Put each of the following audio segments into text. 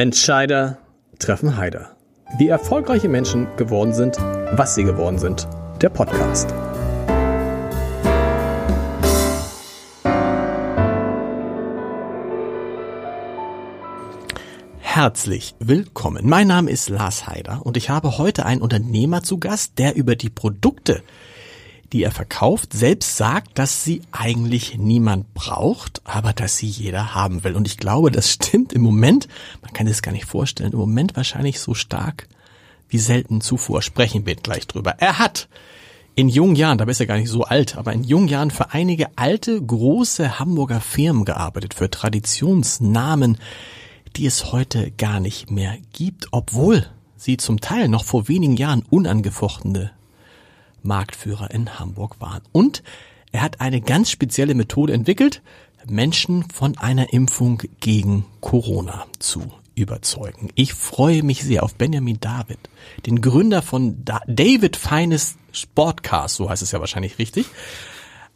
Entscheider treffen Heider. Wie erfolgreiche Menschen geworden sind, was sie geworden sind. Der Podcast. Herzlich willkommen. Mein Name ist Lars Heider und ich habe heute einen Unternehmer zu Gast, der über die Produkte, die er verkauft, selbst sagt, dass sie eigentlich niemand braucht, aber dass sie jeder haben will. Und ich glaube, das stimmt im Moment, man kann es gar nicht vorstellen, im Moment wahrscheinlich so stark wie selten zuvor. Sprechen wir gleich drüber. Er hat in jungen Jahren, da ist er gar nicht so alt, aber in jungen Jahren für einige alte, große Hamburger Firmen gearbeitet, für Traditionsnamen, die es heute gar nicht mehr gibt, obwohl sie zum Teil noch vor wenigen Jahren unangefochtene Marktführer in Hamburg waren. Und er hat eine ganz spezielle Methode entwickelt, Menschen von einer Impfung gegen Corona zu überzeugen. Ich freue mich sehr auf Benjamin David, den Gründer von da David Feines Sportcars, so heißt es ja wahrscheinlich richtig.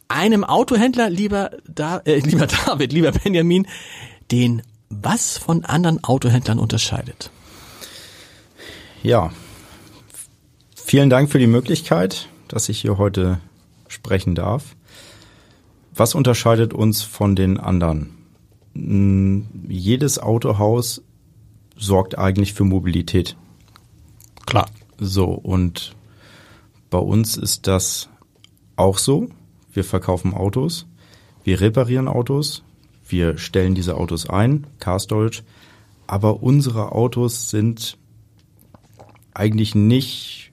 Einem Autohändler, lieber, da, äh, lieber David, lieber Benjamin, den was von anderen Autohändlern unterscheidet. Ja, vielen Dank für die Möglichkeit dass ich hier heute sprechen darf. Was unterscheidet uns von den anderen? Hm, jedes Autohaus sorgt eigentlich für Mobilität. Klar. So, und bei uns ist das auch so. Wir verkaufen Autos, wir reparieren Autos, wir stellen diese Autos ein, Car Storage, aber unsere Autos sind eigentlich nicht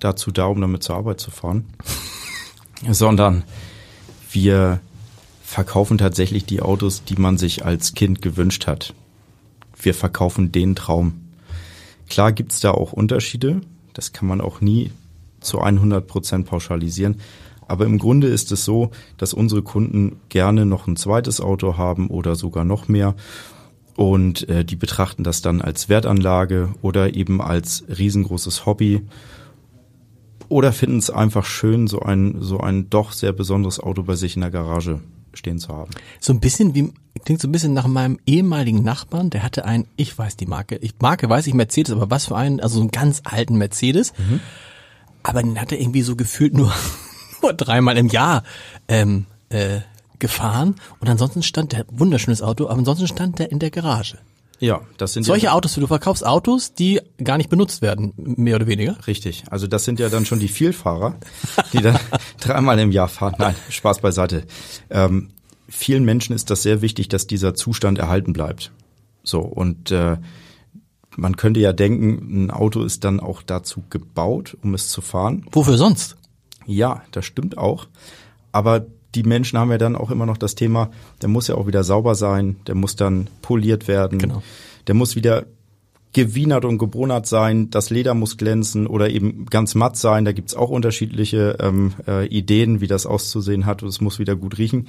dazu da, um damit zur Arbeit zu fahren, sondern wir verkaufen tatsächlich die Autos, die man sich als Kind gewünscht hat. Wir verkaufen den Traum. Klar gibt's da auch Unterschiede, das kann man auch nie zu 100 Prozent pauschalisieren. Aber im Grunde ist es so, dass unsere Kunden gerne noch ein zweites Auto haben oder sogar noch mehr. Und äh, die betrachten das dann als Wertanlage oder eben als riesengroßes Hobby oder finden es einfach schön, so ein, so ein doch sehr besonderes Auto bei sich in der Garage stehen zu haben. So ein bisschen wie, klingt so ein bisschen nach meinem ehemaligen Nachbarn, der hatte ein, ich weiß die Marke, ich Marke weiß ich Mercedes, aber was für einen, also so einen ganz alten Mercedes. Mhm. Aber den hat er irgendwie so gefühlt nur, nur dreimal im Jahr ähm, äh, gefahren und ansonsten stand der wunderschönes Auto, aber ansonsten stand der in der Garage. Ja, das sind solche ja, Autos. Du verkaufst Autos, die gar nicht benutzt werden, mehr oder weniger. Richtig. Also das sind ja dann schon die Vielfahrer, die dann dreimal im Jahr fahren. Nein, Spaß beiseite. Ähm, vielen Menschen ist das sehr wichtig, dass dieser Zustand erhalten bleibt. So und äh, man könnte ja denken, ein Auto ist dann auch dazu gebaut, um es zu fahren. Wofür sonst? Ja, das stimmt auch. Aber die Menschen haben ja dann auch immer noch das Thema, der muss ja auch wieder sauber sein, der muss dann poliert werden, genau. der muss wieder gewienert und gebrunert sein, das Leder muss glänzen oder eben ganz matt sein. Da gibt's auch unterschiedliche ähm, äh, Ideen, wie das auszusehen hat. Es muss wieder gut riechen.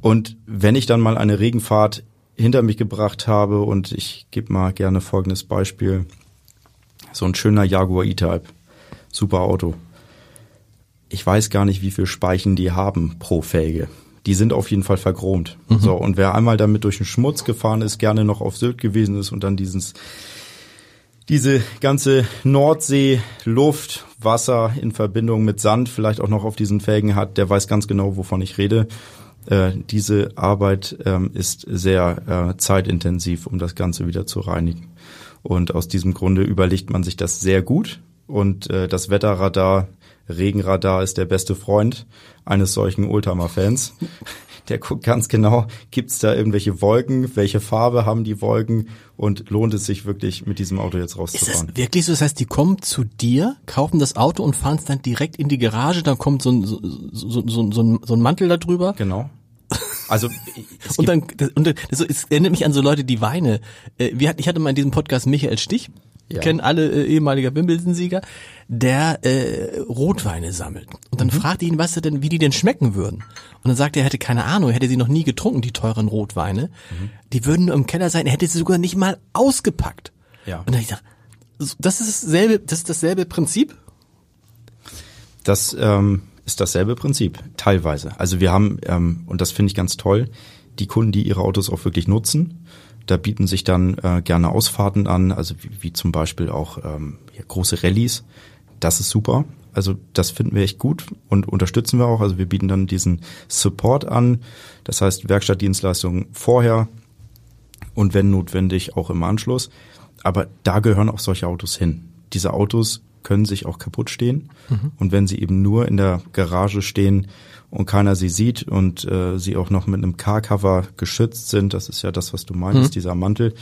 Und wenn ich dann mal eine Regenfahrt hinter mich gebracht habe und ich gebe mal gerne folgendes Beispiel. So ein schöner Jaguar E-Type. Super Auto ich weiß gar nicht, wie viel Speichen die haben pro Felge. Die sind auf jeden Fall verchromt. Mhm. So, und wer einmal damit durch den Schmutz gefahren ist, gerne noch auf Sylt gewesen ist und dann dieses, diese ganze Nordsee, Luft, Wasser in Verbindung mit Sand vielleicht auch noch auf diesen Felgen hat, der weiß ganz genau, wovon ich rede. Äh, diese Arbeit ähm, ist sehr äh, zeitintensiv, um das Ganze wieder zu reinigen. Und aus diesem Grunde überlegt man sich das sehr gut. Und äh, das Wetterradar Regenradar ist der beste Freund eines solchen Oldtimer-Fans. Der guckt ganz genau, gibt's da irgendwelche Wolken, welche Farbe haben die Wolken und lohnt es sich wirklich mit diesem Auto jetzt rauszufahren. Ist das wirklich so? Das heißt, die kommen zu dir, kaufen das Auto und fahren es dann direkt in die Garage, dann kommt so ein, so, so, so, so, ein, so ein Mantel da drüber? Genau. Also und dann und das, es erinnert mich an so Leute, die Weine. Äh, ich hatte mal in diesem Podcast Michael Stich ja. kennen alle äh, ehemaliger Wimbledon-Sieger, der äh, Rotweine sammelt. Und dann mhm. fragte ihn, was er denn, wie die denn schmecken würden. Und dann sagte er, er hätte keine Ahnung, er hätte sie noch nie getrunken, die teuren Rotweine. Mhm. Die würden nur im Keller sein, er hätte sie sogar nicht mal ausgepackt. Ja. Und dann ich dachte, das ist dasselbe, das ist dasselbe Prinzip? Das ähm, ist dasselbe Prinzip, teilweise. Also wir haben, ähm, und das finde ich ganz toll, die Kunden, die ihre Autos auch wirklich nutzen Da bieten sich dann äh, gerne Ausfahrten an, also wie, wie zum Beispiel auch ähm, ja, große Rallyes. Das ist super. Also das finden wir echt gut und unterstützen wir auch. Also wir bieten dann diesen Support an, das heißt Werkstattdienstleistungen vorher und wenn notwendig auch im Anschluss. Aber da gehören auch solche Autos hin. Diese Autos können sich auch kaputt stehen mhm. und wenn sie eben nur in der Garage stehen und keiner sie sieht und äh, sie auch noch mit einem Car-Cover geschützt sind, das ist ja das, was du meinst, mhm. dieser Mantel,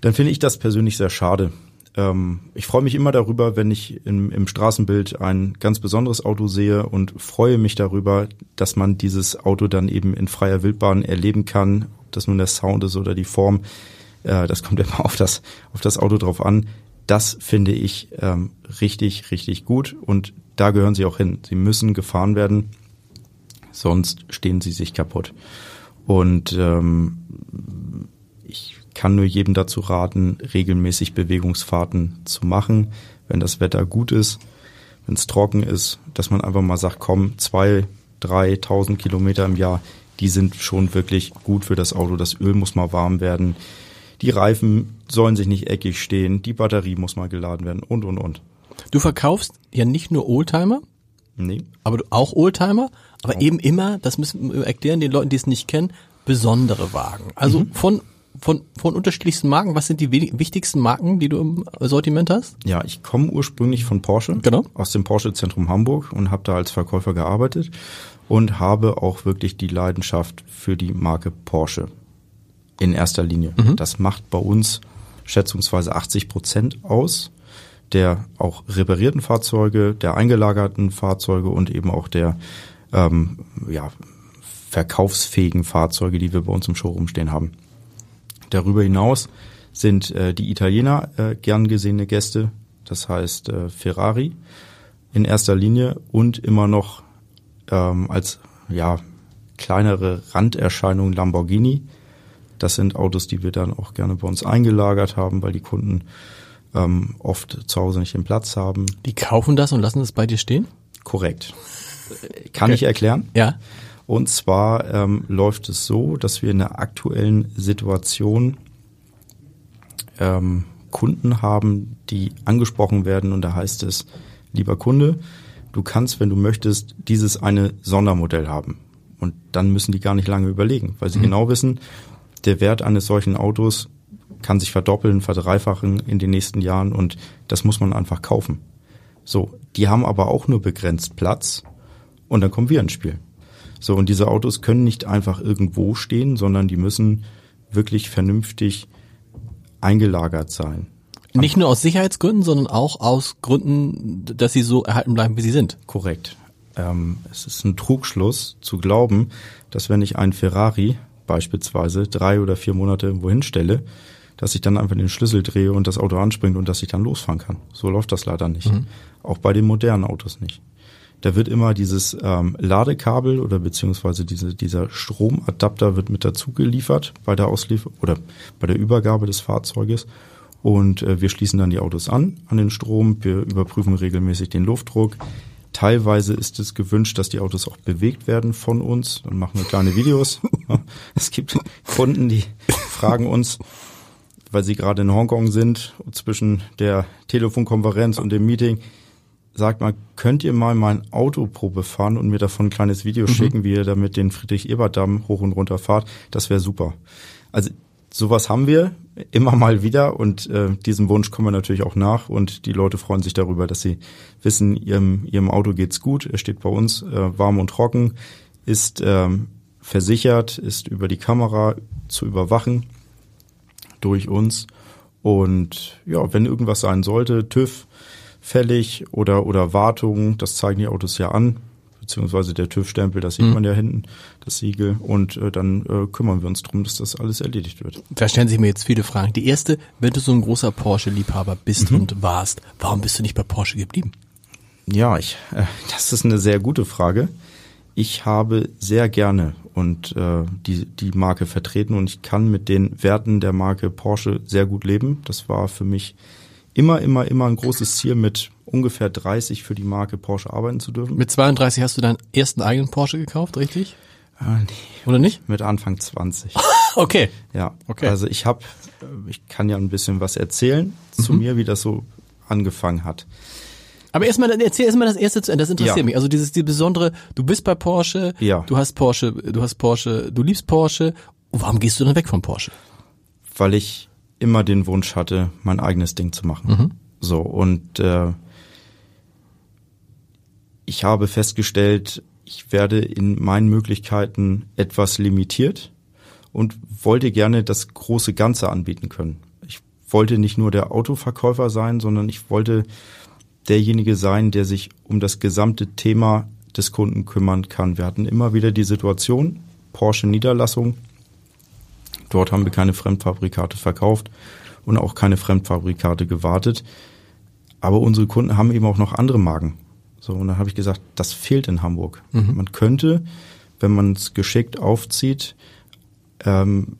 dann finde ich das persönlich sehr schade ähm, ich freue mich immer darüber, wenn ich im, im Straßenbild ein ganz besonderes Auto sehe und freue mich darüber, dass man dieses Auto dann eben in freier Wildbahn erleben kann, ob das nun der Sound ist oder die Form. Äh, das kommt immer auf das, auf das Auto drauf an. Das finde ich ähm, richtig, richtig gut und da gehören sie auch hin. Sie müssen gefahren werden, sonst stehen sie sich kaputt. Und ähm, ich kann nur jedem dazu raten, regelmäßig Bewegungsfahrten zu machen, wenn das Wetter gut ist, wenn es trocken ist, dass man einfach mal sagt, komm, zwei, drei, tausend Kilometer im Jahr, die sind schon wirklich gut für das Auto. Das Öl muss mal warm werden. Die Reifen sollen sich nicht eckig stehen. Die Batterie muss mal geladen werden und, und, und. Du verkaufst ja nicht nur Oldtimer. Nee. Aber du, auch Oldtimer. Aber oh. eben immer, das müssen wir erklären den Leuten, die es nicht kennen, besondere Wagen. Also mhm. von von, von unterschiedlichsten Marken. Was sind die wichtigsten Marken, die du im Sortiment hast? Ja, ich komme ursprünglich von Porsche, genau. aus dem Porsche Zentrum Hamburg und habe da als Verkäufer gearbeitet und habe auch wirklich die Leidenschaft für die Marke Porsche in erster Linie. Mhm. Das macht bei uns schätzungsweise 80 Prozent aus der auch reparierten Fahrzeuge, der eingelagerten Fahrzeuge und eben auch der ähm, ja, verkaufsfähigen Fahrzeuge, die wir bei uns im Showroom stehen haben. Darüber hinaus sind äh, die Italiener äh, gern gesehene Gäste, das heißt äh, Ferrari in erster Linie und immer noch ähm, als ja kleinere Randerscheinung Lamborghini. Das sind Autos, die wir dann auch gerne bei uns eingelagert haben, weil die Kunden ähm, oft zu Hause nicht den Platz haben. Die kaufen das und lassen es bei dir stehen? Korrekt. Kann okay. ich erklären? Ja. Und zwar ähm, läuft es so, dass wir in der aktuellen Situation ähm, Kunden haben, die angesprochen werden und da heißt es, lieber Kunde, du kannst, wenn du möchtest, dieses eine Sondermodell haben. Und dann müssen die gar nicht lange überlegen, weil sie mhm. genau wissen, der Wert eines solchen Autos kann sich verdoppeln, verdreifachen in den nächsten Jahren und das muss man einfach kaufen. So, die haben aber auch nur begrenzt Platz und dann kommen wir ins Spiel. So, und diese Autos können nicht einfach irgendwo stehen, sondern die müssen wirklich vernünftig eingelagert sein. Nicht nur aus Sicherheitsgründen, sondern auch aus Gründen, dass sie so erhalten bleiben, wie sie sind. Korrekt. Ähm, es ist ein Trugschluss zu glauben, dass wenn ich einen Ferrari beispielsweise drei oder vier Monate irgendwo hinstelle, dass ich dann einfach den Schlüssel drehe und das Auto anspringt und dass ich dann losfahren kann. So läuft das leider nicht. Mhm. Auch bei den modernen Autos nicht da wird immer dieses ähm, Ladekabel oder beziehungsweise diese, dieser Stromadapter wird mit dazu geliefert bei der Auslieferung oder bei der Übergabe des Fahrzeuges. Und äh, wir schließen dann die Autos an, an den Strom. Wir überprüfen regelmäßig den Luftdruck. Teilweise ist es gewünscht, dass die Autos auch bewegt werden von uns. Dann machen wir kleine Videos. es gibt Kunden, die fragen uns, weil sie gerade in Hongkong sind, zwischen der Telefonkonferenz und dem Meeting, sagt mal, könnt ihr mal mein Auto Probe fahren und mir davon ein kleines Video mhm. schicken, wie ihr damit den Friedrich-Ebert-Damm hoch und runter fahrt? Das wäre super. Also sowas haben wir immer mal wieder und äh, diesem Wunsch kommen wir natürlich auch nach und die Leute freuen sich darüber, dass sie wissen, ihrem, ihrem Auto geht's gut, er steht bei uns äh, warm und trocken, ist ähm, versichert, ist über die Kamera zu überwachen durch uns und ja, wenn irgendwas sein sollte, TÜV, fällig oder, oder Wartung, das zeigen die Autos ja an, beziehungsweise der TÜV-Stempel, das sieht mhm. man ja hinten, das Siegel, und äh, dann äh, kümmern wir uns drum, dass das alles erledigt wird. Da stellen sich mir jetzt viele Fragen. Die erste, wenn du so ein großer Porsche-Liebhaber bist mhm. und warst, warum bist du nicht bei Porsche geblieben? Ja, ich, äh, das ist eine sehr gute Frage. Ich habe sehr gerne und äh, die, die Marke vertreten und ich kann mit den Werten der Marke Porsche sehr gut leben. Das war für mich immer, immer, immer ein großes Ziel, mit ungefähr 30 für die Marke Porsche arbeiten zu dürfen. Mit 32 hast du deinen ersten eigenen Porsche gekauft, richtig? Äh, nee. Oder nicht? Mit Anfang 20. Okay. Ja, Okay. also ich habe, ich kann ja ein bisschen was erzählen zu Mhm. mir, wie das so angefangen hat. Aber erstmal, erzähl erstmal das erste zu Ende. Das interessiert Ja. mich. Also dieses, die besondere, du bist bei Porsche, Ja. du hast Porsche, du hast Porsche, du liebst Porsche. Und warum gehst du dann weg von Porsche? weil ich immer den Wunsch hatte, mein eigenes Ding zu machen. So und äh, ich habe festgestellt, ich werde in meinen Möglichkeiten etwas limitiert und wollte gerne das große Ganze anbieten können. Ich wollte nicht nur der Autoverkäufer sein, sondern ich wollte derjenige sein, der sich um das gesamte Thema des Kunden kümmern kann. Wir hatten immer wieder die Situation, Porsche Niederlassung, Dort haben wir keine Fremdfabrikate verkauft und auch keine Fremdfabrikate gewartet. Aber unsere Kunden haben eben auch noch andere Marken. So, und dann habe ich gesagt, das fehlt in Hamburg. Man könnte, wenn man es geschickt aufzieht, ähm,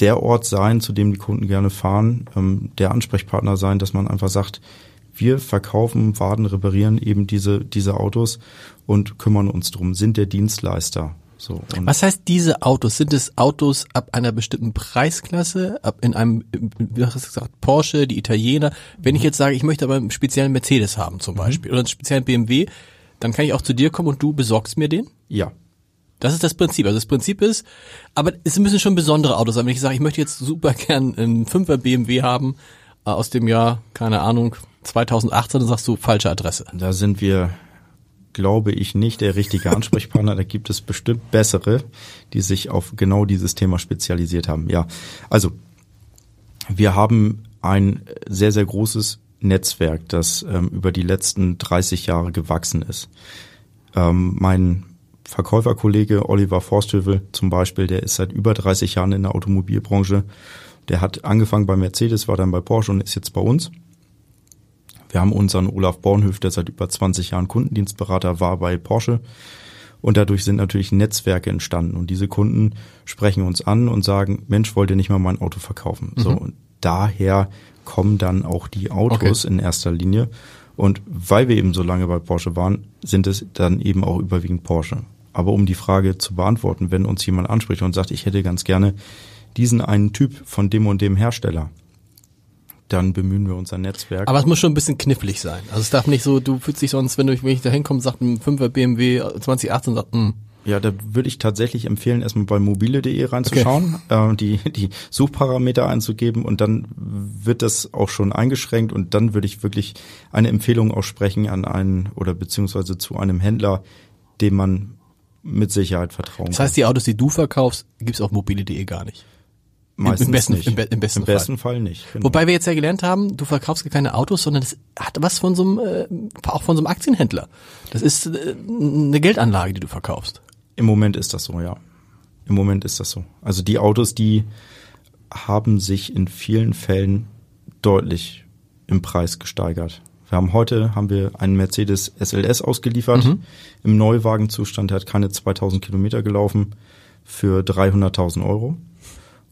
der Ort sein, zu dem die Kunden gerne fahren, ähm, der Ansprechpartner sein, dass man einfach sagt, wir verkaufen, warten, reparieren eben diese, diese Autos und kümmern uns drum, sind der Dienstleister. So, Was heißt diese Autos? Sind es Autos ab einer bestimmten Preisklasse, ab in einem, wie hast du gesagt, Porsche, die Italiener? Wenn ich jetzt sage, ich möchte aber einen speziellen Mercedes haben zum Beispiel oder einen speziellen BMW, dann kann ich auch zu dir kommen und du besorgst mir den? ja, Das ist das Prinzip. Also das Prinzip ist, aber es müssen schon besondere Autos sein. Wenn ich sage, ich möchte jetzt super gern einen 5er BMW haben äh, aus dem Jahr, keine Ahnung, 2018, dann sagst du falsche Adresse. Da sind wir, glaube ich, nicht der richtige Ansprechpartner. da gibt es bestimmt bessere, die sich auf genau dieses Thema spezialisiert haben. Ja, also wir haben ein sehr, sehr großes Netzwerk, das ähm, über die letzten 30 Jahre gewachsen ist. Ähm, mein Verkäuferkollege Oliver Forsthövel zum Beispiel, der ist seit über 30 Jahren in der Automobilbranche. Der hat angefangen bei Mercedes, war dann bei Porsche und ist jetzt bei uns. Wir haben unseren Olaf Bornhöf, der seit über 20 Jahren Kundendienstberater war bei Porsche. Und dadurch sind natürlich Netzwerke entstanden. Und diese Kunden sprechen uns an und sagen, Mensch, wollt ihr nicht mal mein Auto verkaufen? So, und daher kommen dann auch die Autos in erster Linie. Und weil wir eben so lange bei Porsche waren, sind es dann eben auch überwiegend Porsche. Aber um die Frage zu beantworten, wenn uns jemand anspricht und sagt, ich hätte ganz gerne diesen einen Typ von dem und dem Hersteller, dann bemühen wir unser Netzwerk. Aber es muss schon ein bisschen knifflig sein. Also es darf nicht so, du fühlst dich sonst, wenn du wenn ich da hinkomme, sagt ein 5er BMW 2018, sagt, hm, Ja, da würde ich tatsächlich empfehlen, erstmal bei mobile.de reinzuschauen, äh, die, die Suchparameter einzugeben und dann wird das auch schon eingeschränkt und dann würde ich wirklich eine Empfehlung aussprechen an einen oder beziehungsweise zu einem Händler, dem man mit Sicherheit vertrauen Das heißt, die Autos, die du verkaufst, gibt's auf mobile.de gar nicht. Meistens im besten- nicht. im be- im besten Fall. besten Fall nicht. Genau. Wobei wir jetzt ja gelernt haben, du verkaufst gar keine Autos, sondern es hat was von so einem, äh, auch von so einem Aktienhändler. Das ist äh, eine Geldanlage, die du verkaufst. Im Moment ist das so, ja. Im Moment ist das so. Also die Autos, die haben sich in vielen Fällen deutlich im Preis gesteigert. Wir haben heute haben wir einen Mercedes SLS ausgeliefert im Neuwagenzustand. Der hat keine 2000 Kilometer gelaufen für 300.000 Euro.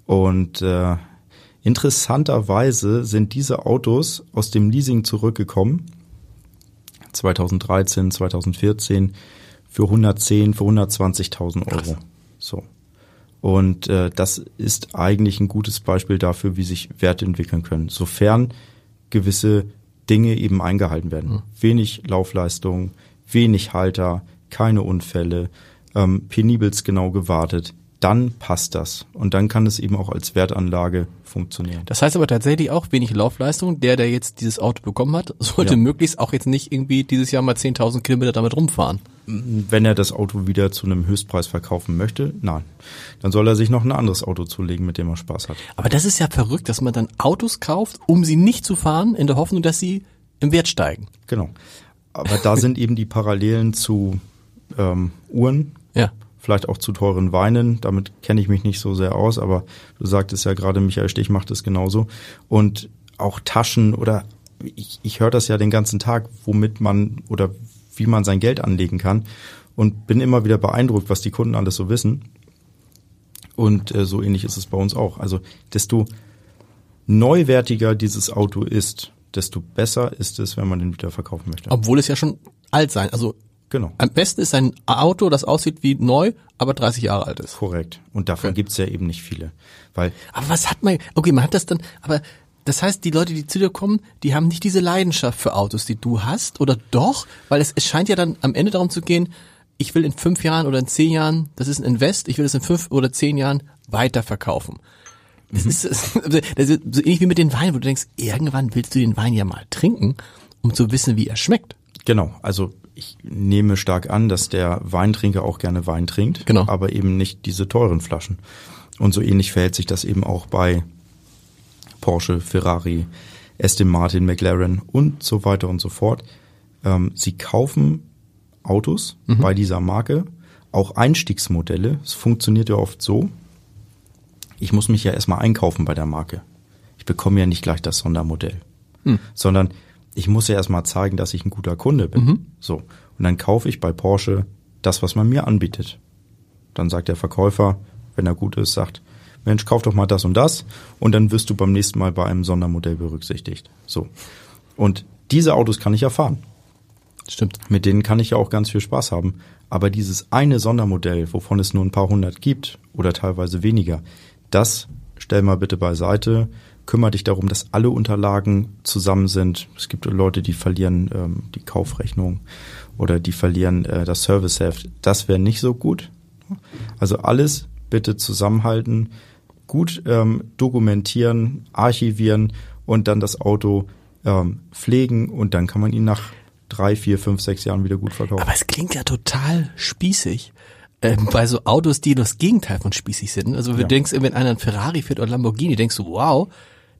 Und äh, interessanterweise sind diese Autos aus dem Leasing zurückgekommen 2013, 2014 für 110, für 120.000 Euro. So. Und äh, das ist eigentlich ein gutes Beispiel dafür, wie sich Werte entwickeln können, sofern gewisse Dinge eben eingehalten werden. Wenig Laufleistung, wenig Halter, keine Unfälle, ähm, penibelst genau gewartet. Dann passt das. Und dann kann es eben auch als Wertanlage funktionieren. Das heißt aber tatsächlich auch wenig Laufleistung. Der, der jetzt dieses Auto bekommen hat, sollte Ja. möglichst auch jetzt nicht irgendwie dieses Jahr mal 10.000 Kilometer damit rumfahren. Wenn er das Auto wieder zu einem Höchstpreis verkaufen möchte, nein. Dann soll er sich noch ein anderes Auto zulegen, mit dem er Spaß hat. Aber das ist ja verrückt, dass man dann Autos kauft, um sie nicht zu fahren, in der Hoffnung, dass sie im Wert steigen. Genau. Aber da sind eben die Parallelen zu ähm, Uhren, Ja. Vielleicht auch zu teuren Weinen. Damit kenne ich mich nicht so sehr aus, aber du sagtest ja gerade, Michael Stich macht es genauso. Und auch Taschen oder ich, ich höre das ja den ganzen Tag, womit man oder wie man sein Geld anlegen kann und bin immer wieder beeindruckt, was die Kunden alles so wissen. Und äh, so ähnlich ist es bei uns auch. Also desto neuwertiger dieses Auto ist, desto besser ist es, wenn man den wieder verkaufen möchte. Obwohl es ja schon alt sein, also Genau. Am besten ist ein Auto, das aussieht wie neu, aber 30 Jahre alt ist. Korrekt. Und davon okay. gibt's ja eben nicht viele. Weil aber was hat man, okay, man hat das dann, aber das heißt, die Leute, die zu dir kommen, die haben nicht diese Leidenschaft für Autos, die du hast, oder doch? Weil es, es scheint ja dann am Ende darum zu gehen, ich will in fünf Jahren oder in zehn Jahren, das ist ein Invest, ich will es in fünf oder zehn Jahren weiterverkaufen. Das, mhm. ist, das ist so ähnlich wie mit den Weinen, wo du denkst, irgendwann willst du den Wein ja mal trinken, um zu wissen, wie er schmeckt. Genau, also ich nehme stark an, dass der Weintrinker auch gerne Wein trinkt, genau. aber eben nicht diese teuren Flaschen. Und so ähnlich verhält sich das eben auch bei Porsche, Ferrari, Aston Martin, McLaren und so weiter und so fort. Ähm, sie kaufen Autos mhm. bei dieser Marke, auch Einstiegsmodelle. Es funktioniert ja oft so. Ich muss mich ja erstmal einkaufen bei der Marke. Ich bekomme ja nicht gleich das Sondermodell, mhm. sondern ich muss ja erstmal zeigen, dass ich ein guter Kunde bin. Mhm. So. Und dann kaufe ich bei Porsche das, was man mir anbietet. Dann sagt der Verkäufer, wenn er gut ist, sagt, Mensch, kauf doch mal das und das und dann wirst du beim nächsten Mal bei einem Sondermodell berücksichtigt. So. Und diese Autos kann ich erfahren. Stimmt. Mit denen kann ich ja auch ganz viel Spaß haben. Aber dieses eine Sondermodell, wovon es nur ein paar hundert gibt oder teilweise weniger, das stell mal bitte beiseite. Kümmere dich darum, dass alle Unterlagen zusammen sind. Es gibt Leute, die verlieren ähm, die Kaufrechnung oder die verlieren äh, das Serviceheft. Das wäre nicht so gut. Also alles bitte zusammenhalten, gut ähm, dokumentieren, archivieren und dann das Auto ähm, pflegen und dann kann man ihn nach drei, vier, fünf, sechs Jahren wieder gut verkaufen. Aber es klingt ja total spießig. Ähm, bei so Autos, die das Gegenteil von spießig sind. Also du ja. denkst, wenn einer ein Ferrari fährt oder Lamborghini, denkst du, wow,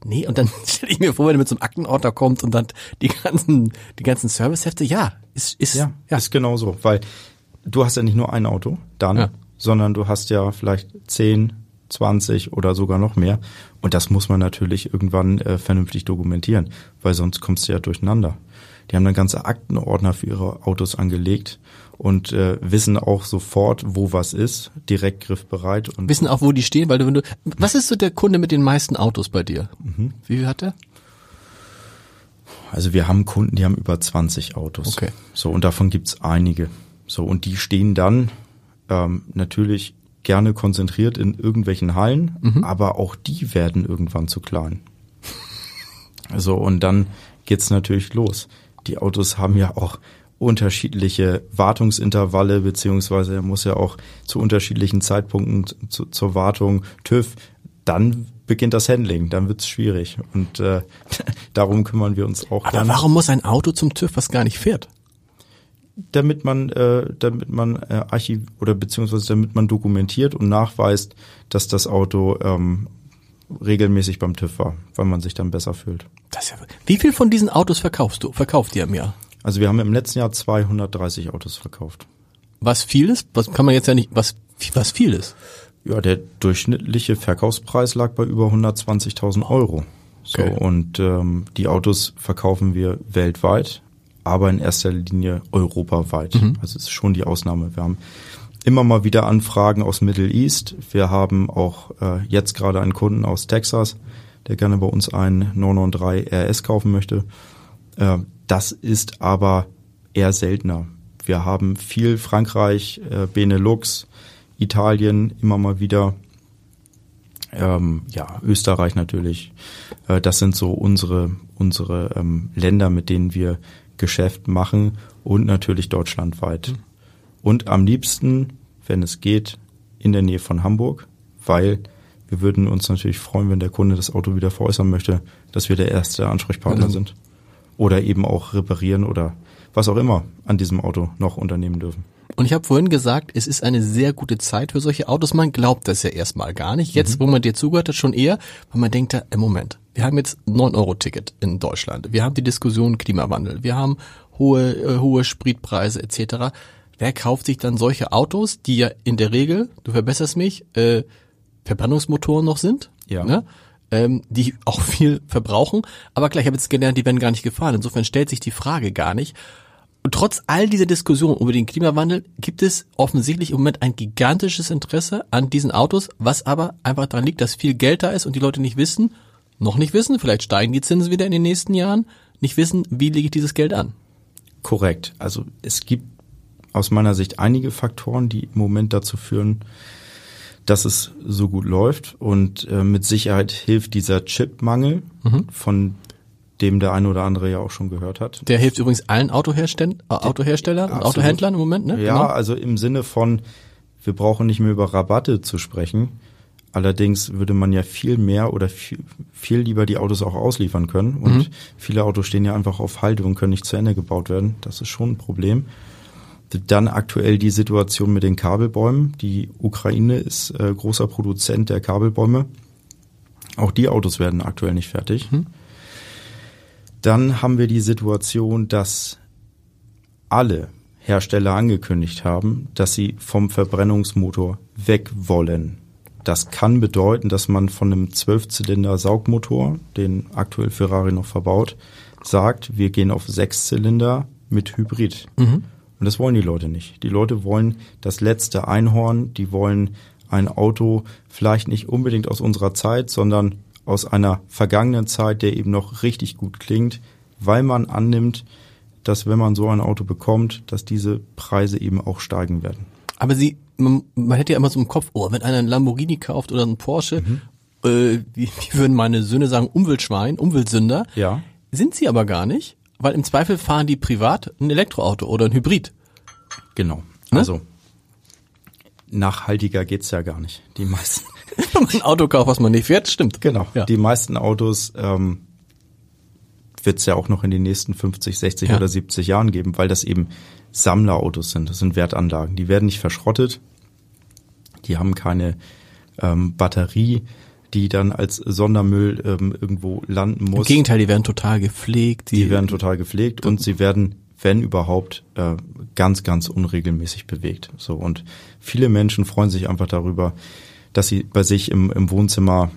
nee, und dann stelle ich mir vor, wenn er mit so einem Aktenordner kommt und dann die ganzen, die ganzen Servicehefte, ja, ist, ist, ja, ja. ist genau so, weil du hast ja nicht nur ein Auto, dann, ja. sondern du hast ja vielleicht zehn, 20 oder sogar noch mehr. Und das muss man natürlich irgendwann äh, vernünftig dokumentieren, weil sonst kommst du ja durcheinander. Die haben dann ganze Aktenordner für ihre Autos angelegt und äh, wissen auch sofort, wo was ist, direkt griffbereit. Und wissen auch, wo die stehen, weil du, wenn du, was ist so der Kunde mit den meisten Autos bei dir? Mhm. Wie viel hat er? Also wir haben Kunden, die haben über 20 Autos. Okay. So, und davon gibt's einige. So, und die stehen dann ähm, natürlich gerne konzentriert in irgendwelchen Hallen, mhm. aber auch die werden irgendwann zu klein. So, und dann geht's natürlich los die Autos haben ja auch unterschiedliche Wartungsintervalle, beziehungsweise er muss ja auch zu unterschiedlichen Zeitpunkten zu, zur Wartung TÜV, dann beginnt das Handling, dann wird's schwierig. Und äh, darum kümmern wir uns auch. Aber gerne. warum muss ein Auto zum TÜV, was gar nicht fährt? Damit man, äh, damit man äh, archiv oder beziehungsweise damit man dokumentiert und nachweist, dass das Auto ähm, regelmäßig beim TÜV war, weil man sich dann besser fühlt. Das ja, wie viel von diesen Autos verkaufst du? Verkauft ihr im Jahr? Also wir haben im letzten Jahr 230 Autos verkauft. Was viel ist? Was kann man jetzt ja nicht, was, was viel ist? Ja, der durchschnittliche Verkaufspreis lag bei über 120.000 Euro. So, okay. und ähm, die Autos verkaufen wir weltweit, aber in erster Linie europaweit. Mhm. Also es ist schon die Ausnahme. Wir haben immer mal wieder Anfragen aus Middle East. Wir haben auch äh, jetzt gerade einen Kunden aus Texas, der gerne bei uns einen 993 RS kaufen möchte. Äh, das ist aber eher seltener. Wir haben viel Frankreich, äh, Benelux, Italien immer mal wieder. Ähm, ja, Österreich natürlich. Äh, das sind so unsere, unsere ähm, Länder, mit denen wir Geschäft machen und natürlich deutschlandweit. Mhm und am liebsten, wenn es geht, in der Nähe von Hamburg, weil wir würden uns natürlich freuen, wenn der Kunde das Auto wieder veräußern möchte, dass wir der erste Ansprechpartner mhm. sind. Oder eben auch reparieren oder was auch immer an diesem Auto noch unternehmen dürfen. Und ich habe vorhin gesagt, es ist eine sehr gute Zeit für solche Autos. Man glaubt das ja erstmal gar nicht. Jetzt, mhm. wo man dir zugehört hat, schon eher, weil man denkt, im Moment, wir haben jetzt 9-Euro-Ticket in Deutschland. Wir haben die Diskussion Klimawandel. Wir haben hohe, äh, hohe Spritpreise etc wer kauft sich dann solche Autos, die ja in der Regel, du verbesserst mich, äh, Verbrennungsmotoren noch sind, ja. ne? Ähm, die auch viel verbrauchen. Aber gleich, ich habe jetzt gelernt, die werden gar nicht gefahren. Insofern stellt sich die Frage gar nicht. Und trotz all dieser Diskussion über den Klimawandel gibt es offensichtlich im Moment ein gigantisches Interesse an diesen Autos, was aber einfach daran liegt, dass viel Geld da ist und die Leute nicht wissen, noch nicht wissen, vielleicht steigen die Zinsen wieder in den nächsten Jahren, nicht wissen, wie lege ich dieses Geld an. Korrekt. Also es gibt aus meiner Sicht einige Faktoren, die im Moment dazu führen, dass es so gut läuft. Und äh, mit Sicherheit hilft dieser Chipmangel, mhm. von dem der eine oder andere ja auch schon gehört hat. Der hilft übrigens allen Autoherstell äh, Autoherstellern und Autohändlern im Moment, ne? Ja, genau. also im Sinne von, wir brauchen nicht mehr über Rabatte zu sprechen. Allerdings würde man ja viel mehr oder viel, viel lieber die Autos auch ausliefern können. Und mhm. viele Autos stehen ja einfach auf Halde und können nicht zu Ende gebaut werden. Das ist schon ein Problem. Dann aktuell die Situation mit den Kabelbäumen. Die Ukraine ist äh, großer Produzent der Kabelbäume. Auch die Autos werden aktuell nicht fertig. Mhm. Dann haben wir die Situation, dass alle Hersteller angekündigt haben, dass sie vom Verbrennungsmotor weg wollen. Das kann bedeuten, dass man von einem Zwölfzylinder Saugmotor, den aktuell Ferrari noch verbaut, sagt, wir gehen auf Sechszylinder mit Hybrid. Mhm. Und das wollen die Leute nicht. Die Leute wollen das letzte Einhorn, die wollen ein Auto vielleicht nicht unbedingt aus unserer Zeit, sondern aus einer vergangenen Zeit, der eben noch richtig gut klingt, weil man annimmt, dass wenn man so ein Auto bekommt, dass diese Preise eben auch steigen werden. Aber sie, man, man hätte ja immer so im Kopf, oh, wenn einer einen Lamborghini kauft oder einen Porsche, mhm. äh, wie, wie würden meine Söhne sagen, Umweltschwein, Umweltsünder. Ja. Sind sie aber gar nicht, weil im Zweifel fahren die privat ein Elektroauto oder ein Hybrid. Genau. Ne? Also nachhaltiger geht's ja gar nicht. Die meisten. Wenn man ein Auto kauft, was man nicht fährt, stimmt. Genau. Ja. Die meisten Autos ähm, wird es ja auch noch in den nächsten 50, 60 ja. oder 70 Jahren geben, weil das eben Sammlerautos sind. Das sind Wertanlagen. Die werden nicht verschrottet. Die haben keine ähm, Batterie, die dann als Sondermüll ähm, irgendwo landen muss. Im Gegenteil, die werden total gepflegt. Die, die werden total gepflegt und sie werden, wenn überhaupt, äh, ganz, ganz unregelmäßig bewegt. So und viele Menschen freuen sich einfach darüber, dass sie bei sich im, im Wohnzimmer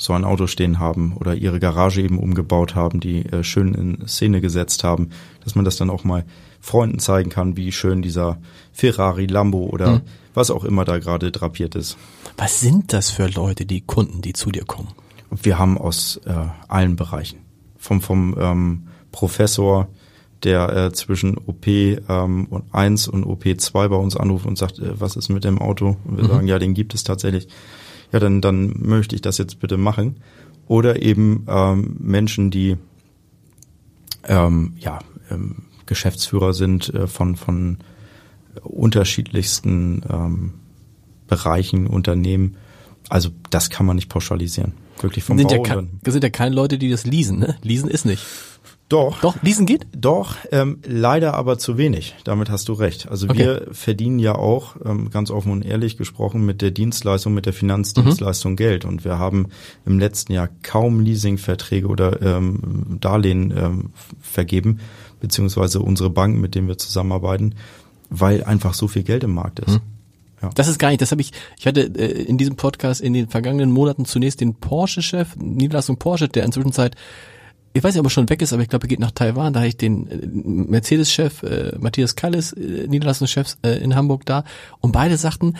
so ein Auto stehen haben oder ihre Garage eben umgebaut haben, die äh, schön in Szene gesetzt haben, dass man das dann auch mal Freunden zeigen kann, wie schön dieser Ferrari, Lambo oder mhm. Was auch immer da gerade drapiert ist. Was sind das für Leute, die Kunden, die zu dir kommen? Wir haben aus äh, allen Bereichen. Vom, vom ähm, Professor, der äh, zwischen OP ähm, 1 und OP 2 bei uns anruft und sagt, äh, was ist mit dem Auto? Und wir mhm. sagen, ja, den gibt es tatsächlich ja, dann, dann möchte ich das jetzt bitte machen. Oder eben ähm, Menschen, die ähm, ja, ähm, Geschäftsführer sind äh, von, von unterschiedlichsten ähm, Bereichen, Unternehmen. Also das kann man nicht pauschalisieren. Wirklich vom sind Bau ja, kein, sind ja keine Leute, die das leasen, ne? Leasen ist nicht. Doch. Doch, leasen geht? Doch, ähm, leider aber zu wenig. Damit hast du recht. Also okay. wir verdienen ja auch, ähm, ganz offen und ehrlich gesprochen, mit der Dienstleistung, mit der Finanzdienstleistung mhm. Geld. Und wir haben im letzten Jahr kaum Leasingverträge oder ähm, Darlehen ähm, vergeben, beziehungsweise unsere Banken, mit denen wir zusammenarbeiten, weil einfach so viel Geld im Markt ist. Mhm. Ja. Das ist gar nicht, das habe ich, ich hatte äh, in diesem Podcast in den vergangenen Monaten zunächst den Porsche-Chef, Niederlassung Porsche, der inzwischen Zeit ich weiß nicht, ob er schon weg ist, aber ich glaube, er geht nach Taiwan. Da habe ich den äh, Mercedes-Chef äh, Matthias Kallis, äh, Niederlassungschef äh, in Hamburg da. Und beide sagten,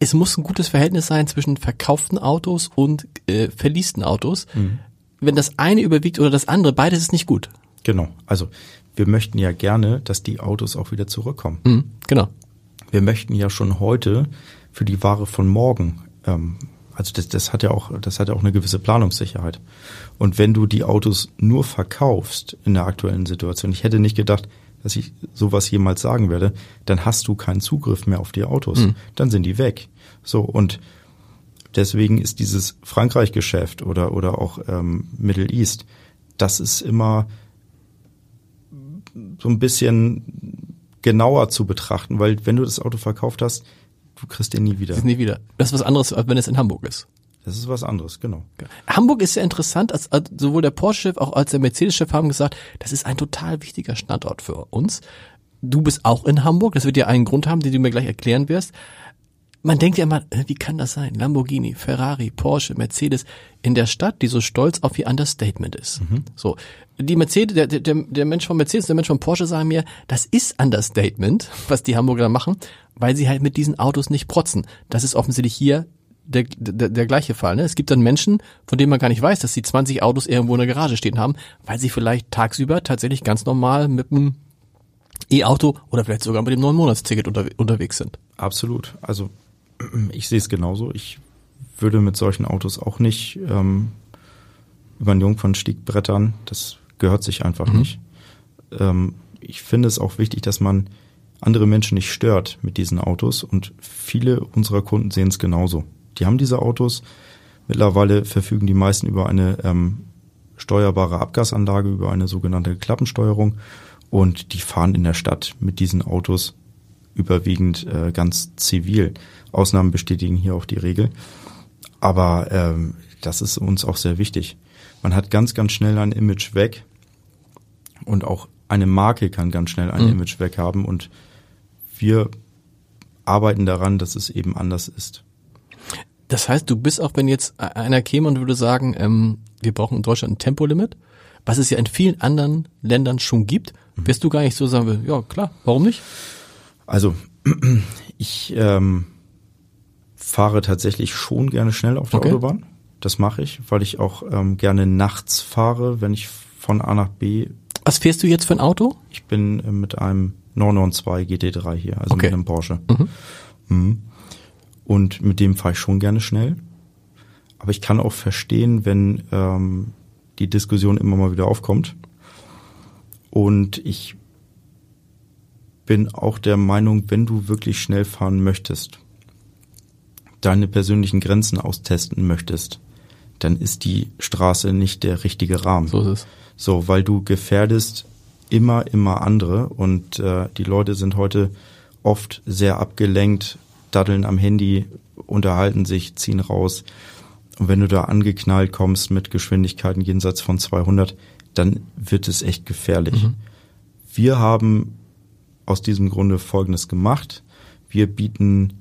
es muss ein gutes Verhältnis sein zwischen verkauften Autos und äh, verliesten Autos. Mhm. Wenn das eine überwiegt oder das andere, beides ist nicht gut. Genau. Also wir möchten ja gerne, dass die Autos auch wieder zurückkommen. Mhm, genau. Wir möchten ja schon heute für die Ware von morgen ähm, also das, das hat ja auch, das hat ja auch eine gewisse Planungssicherheit. Und wenn du die Autos nur verkaufst in der aktuellen Situation, ich hätte nicht gedacht, dass ich sowas jemals sagen werde, dann hast du keinen Zugriff mehr auf die Autos. Mhm. Dann sind die weg. So, und deswegen ist dieses Frankreich-Geschäft oder, oder auch ähm, Middle East, das ist immer so ein bisschen genauer zu betrachten, weil wenn du das Auto verkauft hast, Du kriegst den nie wieder. Das ist nie wieder. Das ist was anderes, als wenn es in Hamburg ist. Das ist was anderes, genau. Hamburg ist ja interessant, als, als sowohl der Porsche-Chef auch als der Mercedes-Chef haben gesagt, das ist ein total wichtiger Standort für uns. Du bist auch in Hamburg, das wird ja einen Grund haben, den du mir gleich erklären wirst. Man denkt ja immer, wie kann das sein? Lamborghini, Ferrari, Porsche, Mercedes in der Stadt, die so stolz auf ihr Understatement ist. Mhm. So, die Mercedes, der, der, der Mensch von Mercedes, der Mensch von Porsche sagen mir, das ist Understatement, was die Hamburger machen, weil sie halt mit diesen Autos nicht protzen. Das ist offensichtlich hier der, der, der gleiche Fall. Ne? Es gibt dann Menschen, von denen man gar nicht weiß, dass sie 20 Autos irgendwo in der Garage stehen haben, weil sie vielleicht tagsüber tatsächlich ganz normal mit einem E-Auto oder vielleicht sogar mit dem neuen Monatsticket unter, unterwegs sind. Absolut. Also ich sehe es genauso. Ich würde mit solchen Autos auch nicht ähm, über den Jungfernstieg brettern. Das gehört sich einfach mhm. nicht. Ähm, ich finde es auch wichtig, dass man andere Menschen nicht stört mit diesen Autos und viele unserer Kunden sehen es genauso. Die haben diese Autos. Mittlerweile verfügen die meisten über eine ähm, steuerbare Abgasanlage, über eine sogenannte Klappensteuerung und die fahren in der Stadt mit diesen Autos überwiegend äh, ganz zivil. Ausnahmen bestätigen hier auch die Regel. Aber ähm, das ist uns auch sehr wichtig. Man hat ganz, ganz schnell ein Image weg und auch eine Marke kann ganz schnell ein mhm. Image weg haben und wir arbeiten daran, dass es eben anders ist. Das heißt, du bist auch, wenn jetzt einer käme und würde sagen, ähm, wir brauchen in Deutschland ein Tempolimit, was es ja in vielen anderen Ländern schon gibt, mhm. wirst du gar nicht so sagen, ja klar, warum nicht? Also ich ähm, fahre tatsächlich schon gerne schnell auf der okay. Autobahn. Das mache ich, weil ich auch ähm, gerne nachts fahre, wenn ich von A nach B. Was fährst du jetzt für ein Auto? Ich bin äh, mit einem 992 GT3 hier, also okay. mit einem Porsche. Mhm. Mhm. Und mit dem fahre ich schon gerne schnell. Aber ich kann auch verstehen, wenn ähm, die Diskussion immer mal wieder aufkommt. Und ich bin auch der Meinung, wenn du wirklich schnell fahren möchtest, deine persönlichen Grenzen austesten möchtest, dann ist die Straße nicht der richtige Rahmen. So ist es. So, weil du gefährdest immer, immer andere und äh, die Leute sind heute oft sehr abgelenkt, daddeln am Handy, unterhalten sich, ziehen raus. Und wenn du da angeknallt kommst mit Geschwindigkeiten jenseits von 200, dann wird es echt gefährlich. Mhm. Wir haben aus diesem Grunde Folgendes gemacht. Wir bieten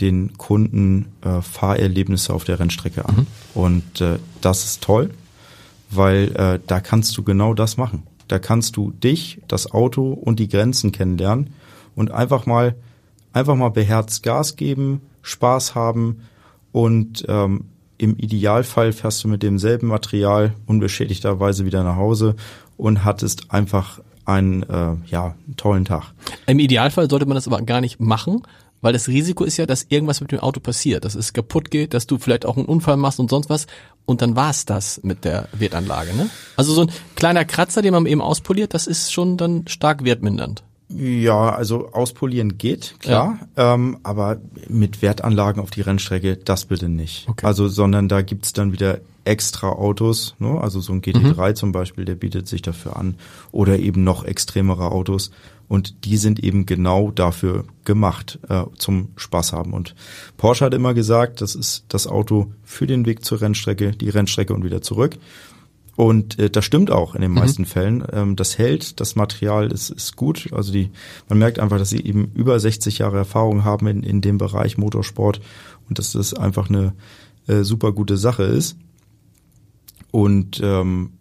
den Kunden äh, Fahrerlebnisse auf der Rennstrecke an. Mhm. Und äh, das ist toll, weil äh, da kannst du genau das machen. Da kannst du dich, das Auto und die Grenzen kennenlernen und einfach mal einfach mal beherzt Gas geben, Spaß haben und ähm, im Idealfall fährst du mit demselben Material unbeschädigterweise wieder nach Hause und hattest einfach einen äh, ja, tollen Tag. Im Idealfall sollte man das aber gar nicht machen, weil das Risiko ist ja, dass irgendwas mit dem Auto passiert, dass es kaputt geht, dass du vielleicht auch einen Unfall machst und sonst was. Und dann war's das mit der Wertanlage. Ne? Also so ein kleiner Kratzer, den man eben auspoliert, das ist schon dann stark wertmindernd. Ja, also auspolieren geht, klar, ja. ähm, aber mit Wertanlagen auf die Rennstrecke, das bitte nicht. Okay. Also, sondern da gibt's dann wieder extra Autos, ne? also so ein GT3 mhm. zum Beispiel, der bietet sich dafür an, oder eben noch extremere Autos und die sind eben genau dafür gemacht, äh, zum Spaß haben. Und Porsche hat immer gesagt, das ist das Auto für den Weg zur Rennstrecke, die Rennstrecke und wieder zurück. Und äh, das stimmt auch in den mhm. meisten Fällen. Ähm, das hält, das Material ist, ist gut. Also die, man merkt einfach, dass sie eben über 60 Jahre Erfahrung haben in, in dem Bereich Motorsport und dass das einfach eine äh, super gute Sache ist. Und ähm,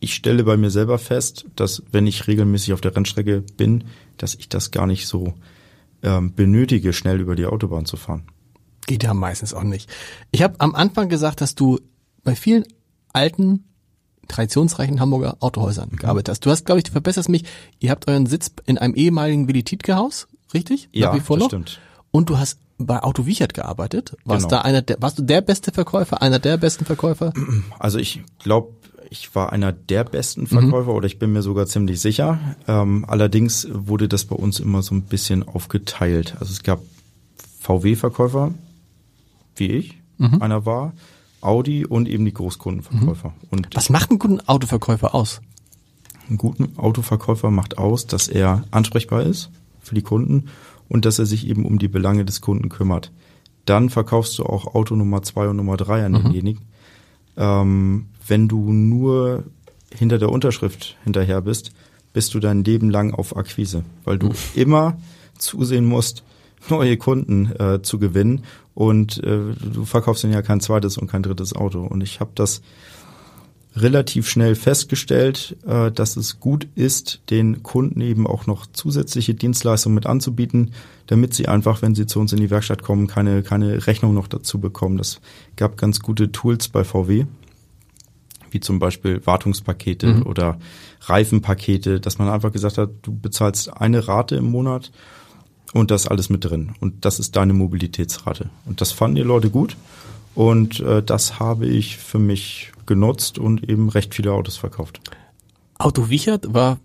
ich stelle bei mir selber fest, dass wenn ich regelmäßig auf der Rennstrecke bin, dass ich das gar nicht so ähm, benötige, schnell über die Autobahn zu fahren. Geht ja meistens auch nicht. Ich habe am Anfang gesagt, dass du bei vielen alten traditionsreichen Hamburger Autohäusern mhm. gearbeitet hast. Du hast, glaube ich, du verbesserst mich, ihr habt euren Sitz in einem ehemaligen Willi Tietke-Haus, richtig? Ja, das noch? stimmt. Und du hast bei Auto Wiechert gearbeitet. Warst genau. da einer der, warst du der beste Verkäufer, einer der besten Verkäufer? Also ich glaube, ich war einer der besten Verkäufer mhm. oder ich bin mir sogar ziemlich sicher. Ähm, allerdings wurde das bei uns immer so ein bisschen aufgeteilt. Also es gab VW-Verkäufer, wie ich, mhm. einer war. Audi und eben die Großkundenverkäufer. Mhm. Und Was macht einen guten Autoverkäufer aus? Einen guten Autoverkäufer macht aus, dass er ansprechbar ist für die Kunden und dass er sich eben um die Belange des Kunden kümmert. Dann verkaufst du auch Auto Nummer zwei und Nummer drei an mhm. denjenigen. Ähm, wenn du nur hinter der Unterschrift hinterher bist, bist du dein Leben lang auf Akquise, weil du mhm. immer zusehen musst, neue Kunden äh, zu gewinnen und äh, du verkaufst ihnen ja kein zweites und kein drittes Auto. Und ich habe das relativ schnell festgestellt, äh, dass es gut ist, den Kunden eben auch noch zusätzliche Dienstleistungen mit anzubieten, damit sie einfach, wenn sie zu uns in die Werkstatt kommen, keine, keine Rechnung noch dazu bekommen. Das gab ganz gute Tools bei VW, wie zum Beispiel Wartungspakete mhm. oder Reifenpakete, dass man einfach gesagt hat, du bezahlst eine Rate im Monat und das alles mit drin. Und das ist deine Mobilitätsrate. Und das fanden die Leute gut. Und äh, das habe ich für mich genutzt und eben recht viele Autos verkauft. Auto Wichert war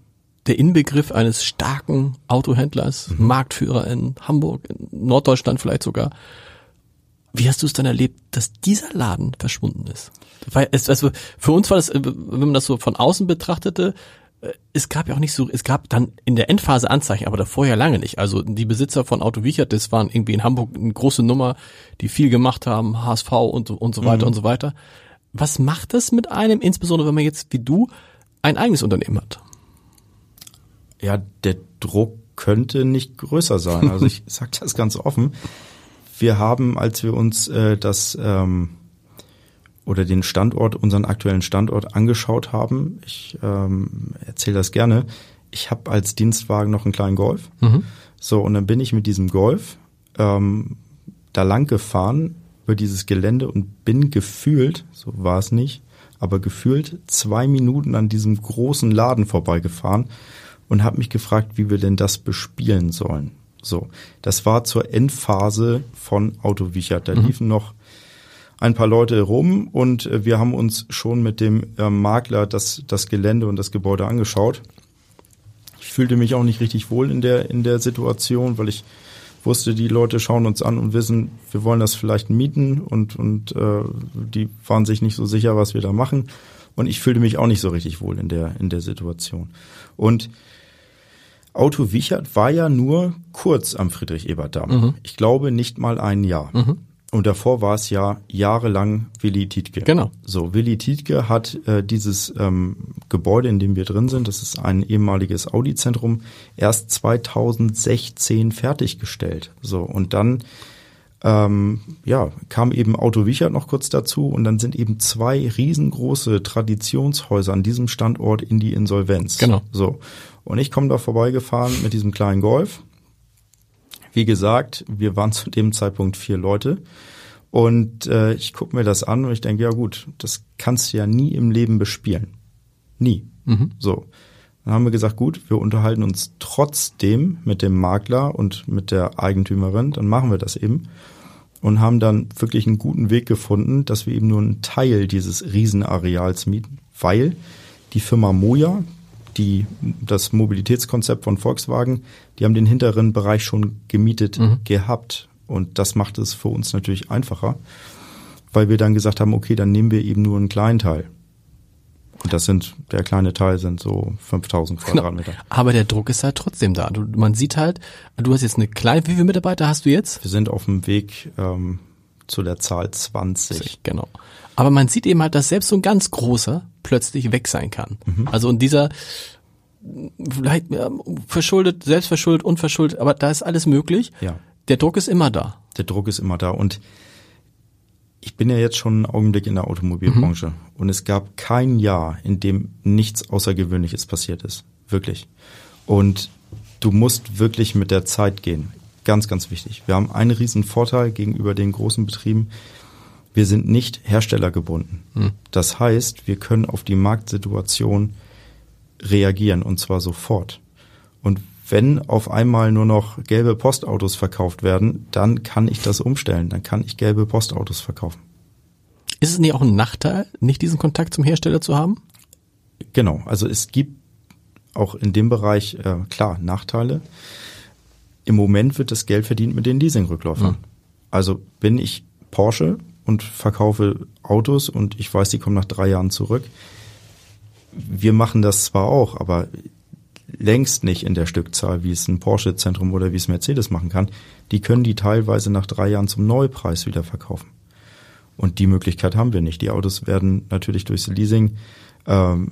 der Inbegriff eines starken Autohändlers, mhm. Marktführer in Hamburg, in Norddeutschland vielleicht sogar. Wie hast du es dann erlebt, dass dieser Laden verschwunden ist? Weil es, also für uns war das, äh, wenn man das so von außen betrachtete, äh, es gab ja auch nicht so, es gab dann in der Endphase Anzeichen, aber davor ja lange nicht. Also die Besitzer von Auto Wichert, das waren irgendwie in Hamburg eine große Nummer, die viel gemacht haben, HSV und, und so weiter mhm. und so weiter. Was macht das mit einem, insbesondere wenn man jetzt wie du ein eigenes Unternehmen hat? Ja, der Druck könnte nicht größer sein. Also ich sage das ganz offen. Wir haben, als wir uns äh, das ähm, oder den Standort, unseren aktuellen Standort angeschaut haben, ich ähm, erzähle das gerne, ich habe als Dienstwagen noch einen kleinen Golf. Mhm. So, und dann bin ich mit diesem Golf ähm, da lang gefahren über dieses Gelände und bin gefühlt, so war es nicht, aber gefühlt zwei Minuten an diesem großen Laden vorbeigefahren und habe mich gefragt, wie wir denn das bespielen sollen. So, das war zur Endphase von Auto Wichert. Da mhm. liefen noch ein paar Leute rum und äh, wir haben uns schon mit dem äh, Makler das, das Gelände und das Gebäude angeschaut. Ich fühlte mich auch nicht richtig wohl in der, in der Situation, weil ich wusste, die Leute schauen uns an und wissen, wir wollen das vielleicht mieten und, und äh, die waren sich nicht so sicher, was wir da machen. Und ich fühlte mich auch nicht so richtig wohl in der, in der Situation. Und Auto Wichert war ja nur kurz am Friedrich-Ebert-Damm. Mhm. Ich glaube nicht mal ein Jahr. Mhm. Und davor war es ja jahrelang Willi Tietke. Genau. So, Willi Tietke hat äh, dieses ähm, Gebäude, in dem wir drin sind, das ist ein ehemaliges Audi-Zentrum, erst 2016 fertiggestellt. So, und dann ähm, ja, kam eben Auto Wichert noch kurz dazu und dann sind eben zwei riesengroße Traditionshäuser an diesem Standort in die Insolvenz. Genau. So. Und ich komme da vorbeigefahren mit diesem kleinen Golf. Wie gesagt, wir waren zu dem Zeitpunkt vier Leute. Und äh, ich gucke mir das an und ich denke, ja gut, das kannst du ja nie im Leben bespielen. Nie. Mhm. So. Dann haben wir gesagt, gut, wir unterhalten uns trotzdem mit dem Makler und mit der Eigentümerin, dann machen wir das eben. Und haben dann wirklich einen guten Weg gefunden, dass wir eben nur einen Teil dieses Riesenareals mieten, weil die Firma Moja, die, das Mobilitätskonzept von Volkswagen, die haben den hinteren Bereich schon gemietet mhm. gehabt. Und das macht es für uns natürlich einfacher, weil wir dann gesagt haben, okay, dann nehmen wir eben nur einen kleinen Teil. Und das sind, der kleine Teil sind so 5000 genau. Quadratmeter. Genau. Aber der Druck ist halt trotzdem da. Du, man sieht halt, du hast jetzt eine kleine, wie viele Mitarbeiter hast du jetzt? Wir sind auf dem Weg ähm, zu der Zahl 20. Genau. Aber man sieht eben halt, dass selbst so ein ganz großer plötzlich weg sein kann. Mhm. Also und dieser vielleicht verschuldet, selbstverschuldet, unverschuldet, aber da ist alles möglich. Ja. Der Druck ist immer da. Der Druck ist immer da und ich bin ja jetzt schon einen Augenblick in der Automobilbranche mhm. und es gab kein Jahr, in dem nichts Außergewöhnliches passiert ist. Wirklich. Und du musst wirklich mit der Zeit gehen. Ganz, ganz wichtig. Wir haben einen riesen Vorteil gegenüber den großen Betrieben. Wir sind nicht herstellergebunden. Mhm. Das heißt, wir können auf die Marktsituation reagieren und zwar sofort. Und wenn auf einmal nur noch gelbe Postautos verkauft werden, dann kann ich das umstellen. Dann kann ich gelbe Postautos verkaufen. Ist es nicht auch ein Nachteil, nicht diesen Kontakt zum Hersteller zu haben? Genau. Also es gibt auch in dem Bereich äh, klar Nachteile. Im Moment wird das Geld verdient mit den Leasingrückläufern. Mhm. Also bin ich Porsche und verkaufe Autos und ich weiß, die kommen nach drei Jahren zurück. Wir machen das zwar auch, aber längst nicht in der Stückzahl, wie es ein Porsche-Zentrum oder wie es Mercedes machen kann. Die können die teilweise nach drei Jahren zum Neupreis wieder verkaufen. Und die Möglichkeit haben wir nicht. Die Autos werden natürlich durchs Leasing ähm,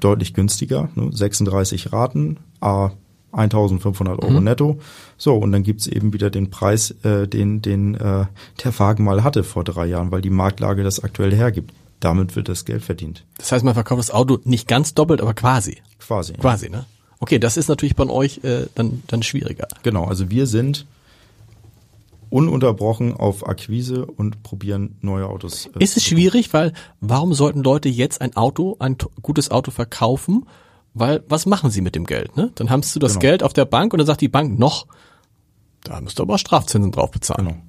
deutlich günstiger, ne? 36 Raten, a 1500 Euro mhm. netto. So, und dann gibt's eben wieder den Preis, äh, den, den äh, der Wagen mal hatte vor drei Jahren, weil die Marktlage das aktuell hergibt. Damit wird das Geld verdient. Das heißt, man verkauft das Auto nicht ganz doppelt, aber quasi. Quasi. Quasi, ne? Okay, das ist natürlich bei euch äh, dann, dann schwieriger. Genau, also wir sind ununterbrochen auf Akquise und probieren neue Autos. Äh, ist es schwierig, weil warum sollten Leute jetzt ein Auto, ein gutes Auto verkaufen? Weil was machen sie mit dem Geld? Ne? Dann hast du das genau. Geld auf der Bank und dann sagt die Bank noch, da musst du aber Strafzinsen drauf bezahlen. Genau.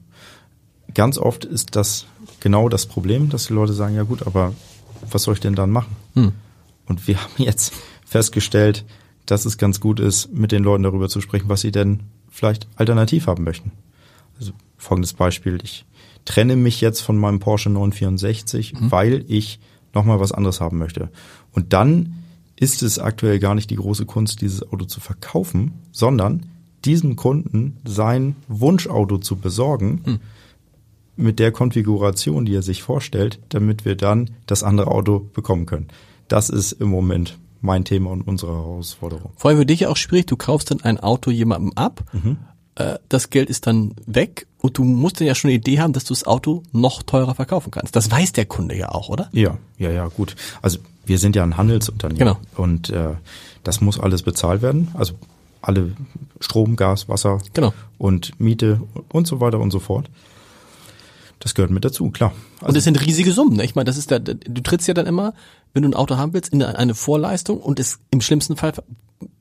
Ganz oft ist das genau das Problem, dass die Leute sagen, ja gut, aber was soll ich denn dann machen? Hm. Und wir haben jetzt festgestellt, dass es ganz gut ist, mit den Leuten darüber zu sprechen, was sie denn vielleicht alternativ haben möchten. Also folgendes Beispiel. Ich trenne mich jetzt von meinem Porsche 964, mhm. weil ich nochmal was anderes haben möchte. Und dann ist es aktuell gar nicht die große Kunst, dieses Auto zu verkaufen, sondern diesem Kunden sein Wunschauto zu besorgen mhm. mit der Konfiguration, die er sich vorstellt, damit wir dann das andere Auto bekommen können. Das ist im Moment mein Thema und unsere Herausforderung. Vorher für dich auch schwierig, du kaufst dann ein Auto jemandem ab, mhm. äh, das Geld ist dann weg und du musst dann ja schon eine Idee haben, dass du das Auto noch teurer verkaufen kannst. Das weiß der Kunde ja auch, oder? Ja, ja, ja, gut. Also wir sind ja ein Handelsunternehmen genau. und äh, das muss alles bezahlt werden. Also alle Strom, Gas, Wasser genau. und Miete und so weiter und so fort. Das gehört mit dazu, klar. Also und es sind riesige Summen. Ne? Ich meine, das ist da, du trittst ja dann immer, wenn du ein Auto haben willst, in eine Vorleistung und es im schlimmsten Fall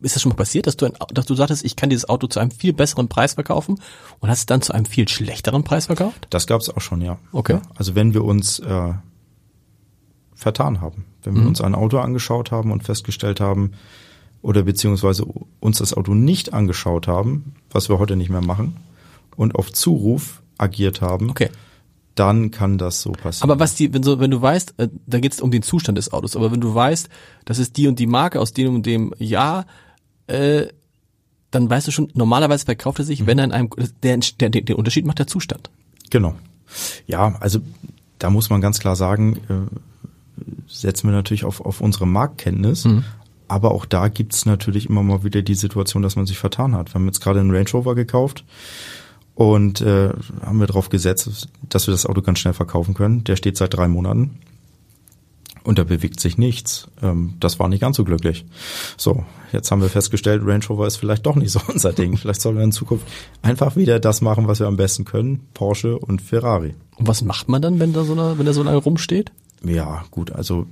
ist das schon mal passiert, dass du ein, dass du sagtest, ich kann dieses Auto zu einem viel besseren Preis verkaufen und hast es dann zu einem viel schlechteren Preis verkauft? Das gab es auch schon, ja. Okay. Also wenn wir uns äh, vertan haben, wenn wir mhm. uns ein Auto angeschaut haben und festgestellt haben oder beziehungsweise uns das Auto nicht angeschaut haben, was wir heute nicht mehr machen und auf Zuruf agiert haben, okay dann kann das so passieren. Aber was die, wenn so, wenn du weißt, äh, da geht es um den Zustand des Autos, aber wenn du weißt, das ist die und die Marke aus dem und dem Jahr, äh, dann weißt du schon, normalerweise verkauft er sich, mhm. wenn er in einem, der, der, der, Unterschied macht der Zustand. Genau. Ja, also da muss man ganz klar sagen, äh, setzen wir natürlich auf, auf unsere Marktkenntnis, mhm. aber auch da gibt's natürlich immer mal wieder die Situation, dass man sich vertan hat. Wir haben jetzt gerade einen Range Rover gekauft und äh, haben wir darauf gesetzt, dass wir das Auto ganz schnell verkaufen können. Der steht seit drei Monaten und da bewegt sich nichts. Ähm, das war nicht ganz so glücklich. So, jetzt haben wir festgestellt, Range Rover ist vielleicht doch nicht so unser Ding. Vielleicht sollen wir in Zukunft einfach wieder das machen, was wir am besten können, Porsche und Ferrari. Und was macht man dann, wenn da so eine, wenn der so lange rumsteht? Ja, gut, also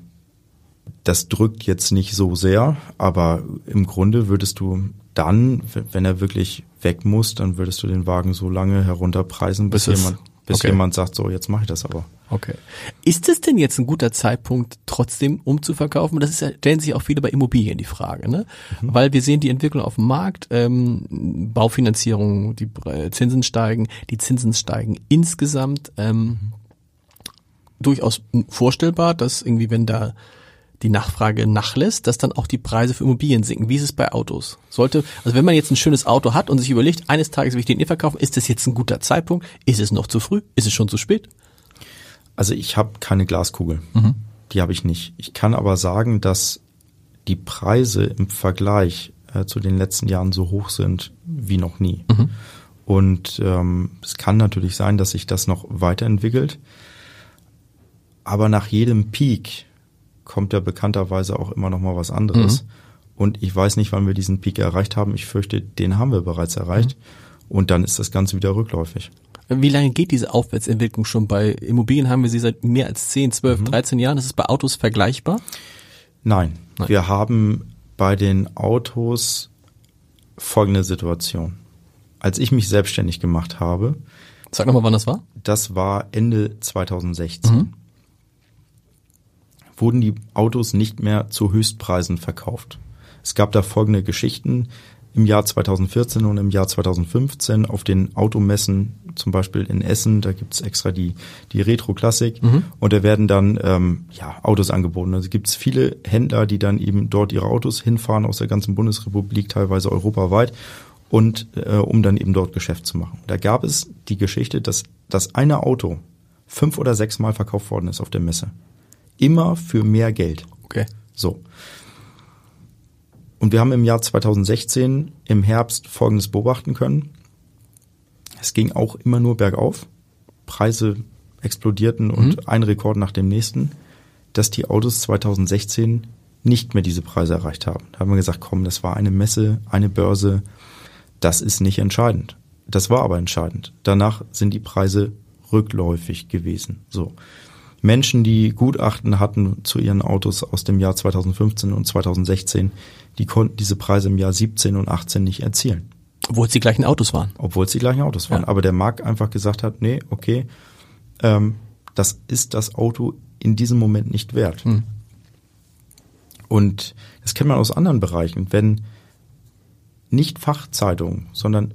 das drückt jetzt nicht so sehr, aber im Grunde würdest du dann, wenn er wirklich weg muss, dann würdest du den Wagen so lange herunterpreisen, bis, bis jemand, bis okay. jemand sagt, so jetzt mache ich das aber. Okay. Ist es denn jetzt ein guter Zeitpunkt, trotzdem umzuverkaufen? Das ist stellen sich auch viele bei Immobilien die Frage, ne? Mhm. Weil wir sehen die Entwicklung auf dem Markt, ähm, Baufinanzierung, die Zinsen steigen, die Zinsen steigen insgesamt. Ähm, mhm. Durchaus vorstellbar, dass irgendwie, wenn da die Nachfrage nachlässt, dass dann auch die Preise für Immobilien sinken. Wie ist es bei Autos? Sollte, also wenn man jetzt ein schönes Auto hat und sich überlegt, eines Tages will ich den eh verkaufen, ist das jetzt ein guter Zeitpunkt? Ist es noch zu früh? Ist es schon zu spät? Also ich habe keine Glaskugel. Mhm. Die habe ich nicht. Ich kann aber sagen, dass die Preise im Vergleich äh, zu den letzten Jahren so hoch sind wie noch nie. Mhm. Und ähm, es kann natürlich sein, dass sich das noch weiterentwickelt. Aber nach jedem Peak kommt ja bekannterweise auch immer noch mal was anderes. Mhm. Und ich weiß nicht, wann wir diesen Peak erreicht haben. Ich fürchte, den haben wir bereits erreicht. Mhm. Und dann ist das Ganze wieder rückläufig. Wie lange geht diese Aufwärtsentwicklung schon? Bei Immobilien haben wir sie seit mehr als 10, 12, mhm. 13 Jahren. Ist es bei Autos vergleichbar? Nein. Nein. Wir haben bei den Autos folgende Situation. Als ich mich selbstständig gemacht habe. Sag nochmal, wann das war? Das war Ende 2016. Mhm wurden die Autos nicht mehr zu Höchstpreisen verkauft. Es gab da folgende Geschichten. Im Jahr 2014 und im Jahr 2015 auf den Automessen, zum Beispiel in Essen, da gibt's extra die, die Retro-Klassik mhm. und da werden dann ähm, ja, Autos angeboten. Also gibt's viele Händler, die dann eben dort ihre Autos hinfahren aus der ganzen Bundesrepublik, teilweise europaweit und äh, um dann eben dort Geschäft zu machen. Da gab es die Geschichte, dass das eine Auto fünf oder sechs Mal verkauft worden ist auf der Messe immer für mehr Geld. Okay. So. Und wir haben im Jahr 2016 im Herbst Folgendes beobachten können. Es ging auch immer nur bergauf. Preise explodierten und mhm. ein Rekord nach dem nächsten, dass die Autos 2016 nicht mehr diese Preise erreicht haben. Da haben wir gesagt, komm, das war eine Messe, eine Börse, das ist nicht entscheidend. Das war aber entscheidend. Danach sind die Preise rückläufig gewesen. So. Menschen, die Gutachten hatten zu ihren Autos aus dem Jahr 2015 und 2016, die konnten diese Preise im Jahr 17 und 18 nicht erzielen. Obwohl es die gleichen Autos waren. Obwohl es die gleichen Autos waren. Ja. Aber der Markt einfach gesagt hat, nee, okay, ähm, das ist das Auto in diesem Moment nicht wert. Hm. Und das kennt man aus anderen Bereichen. Wenn nicht Fachzeitungen, sondern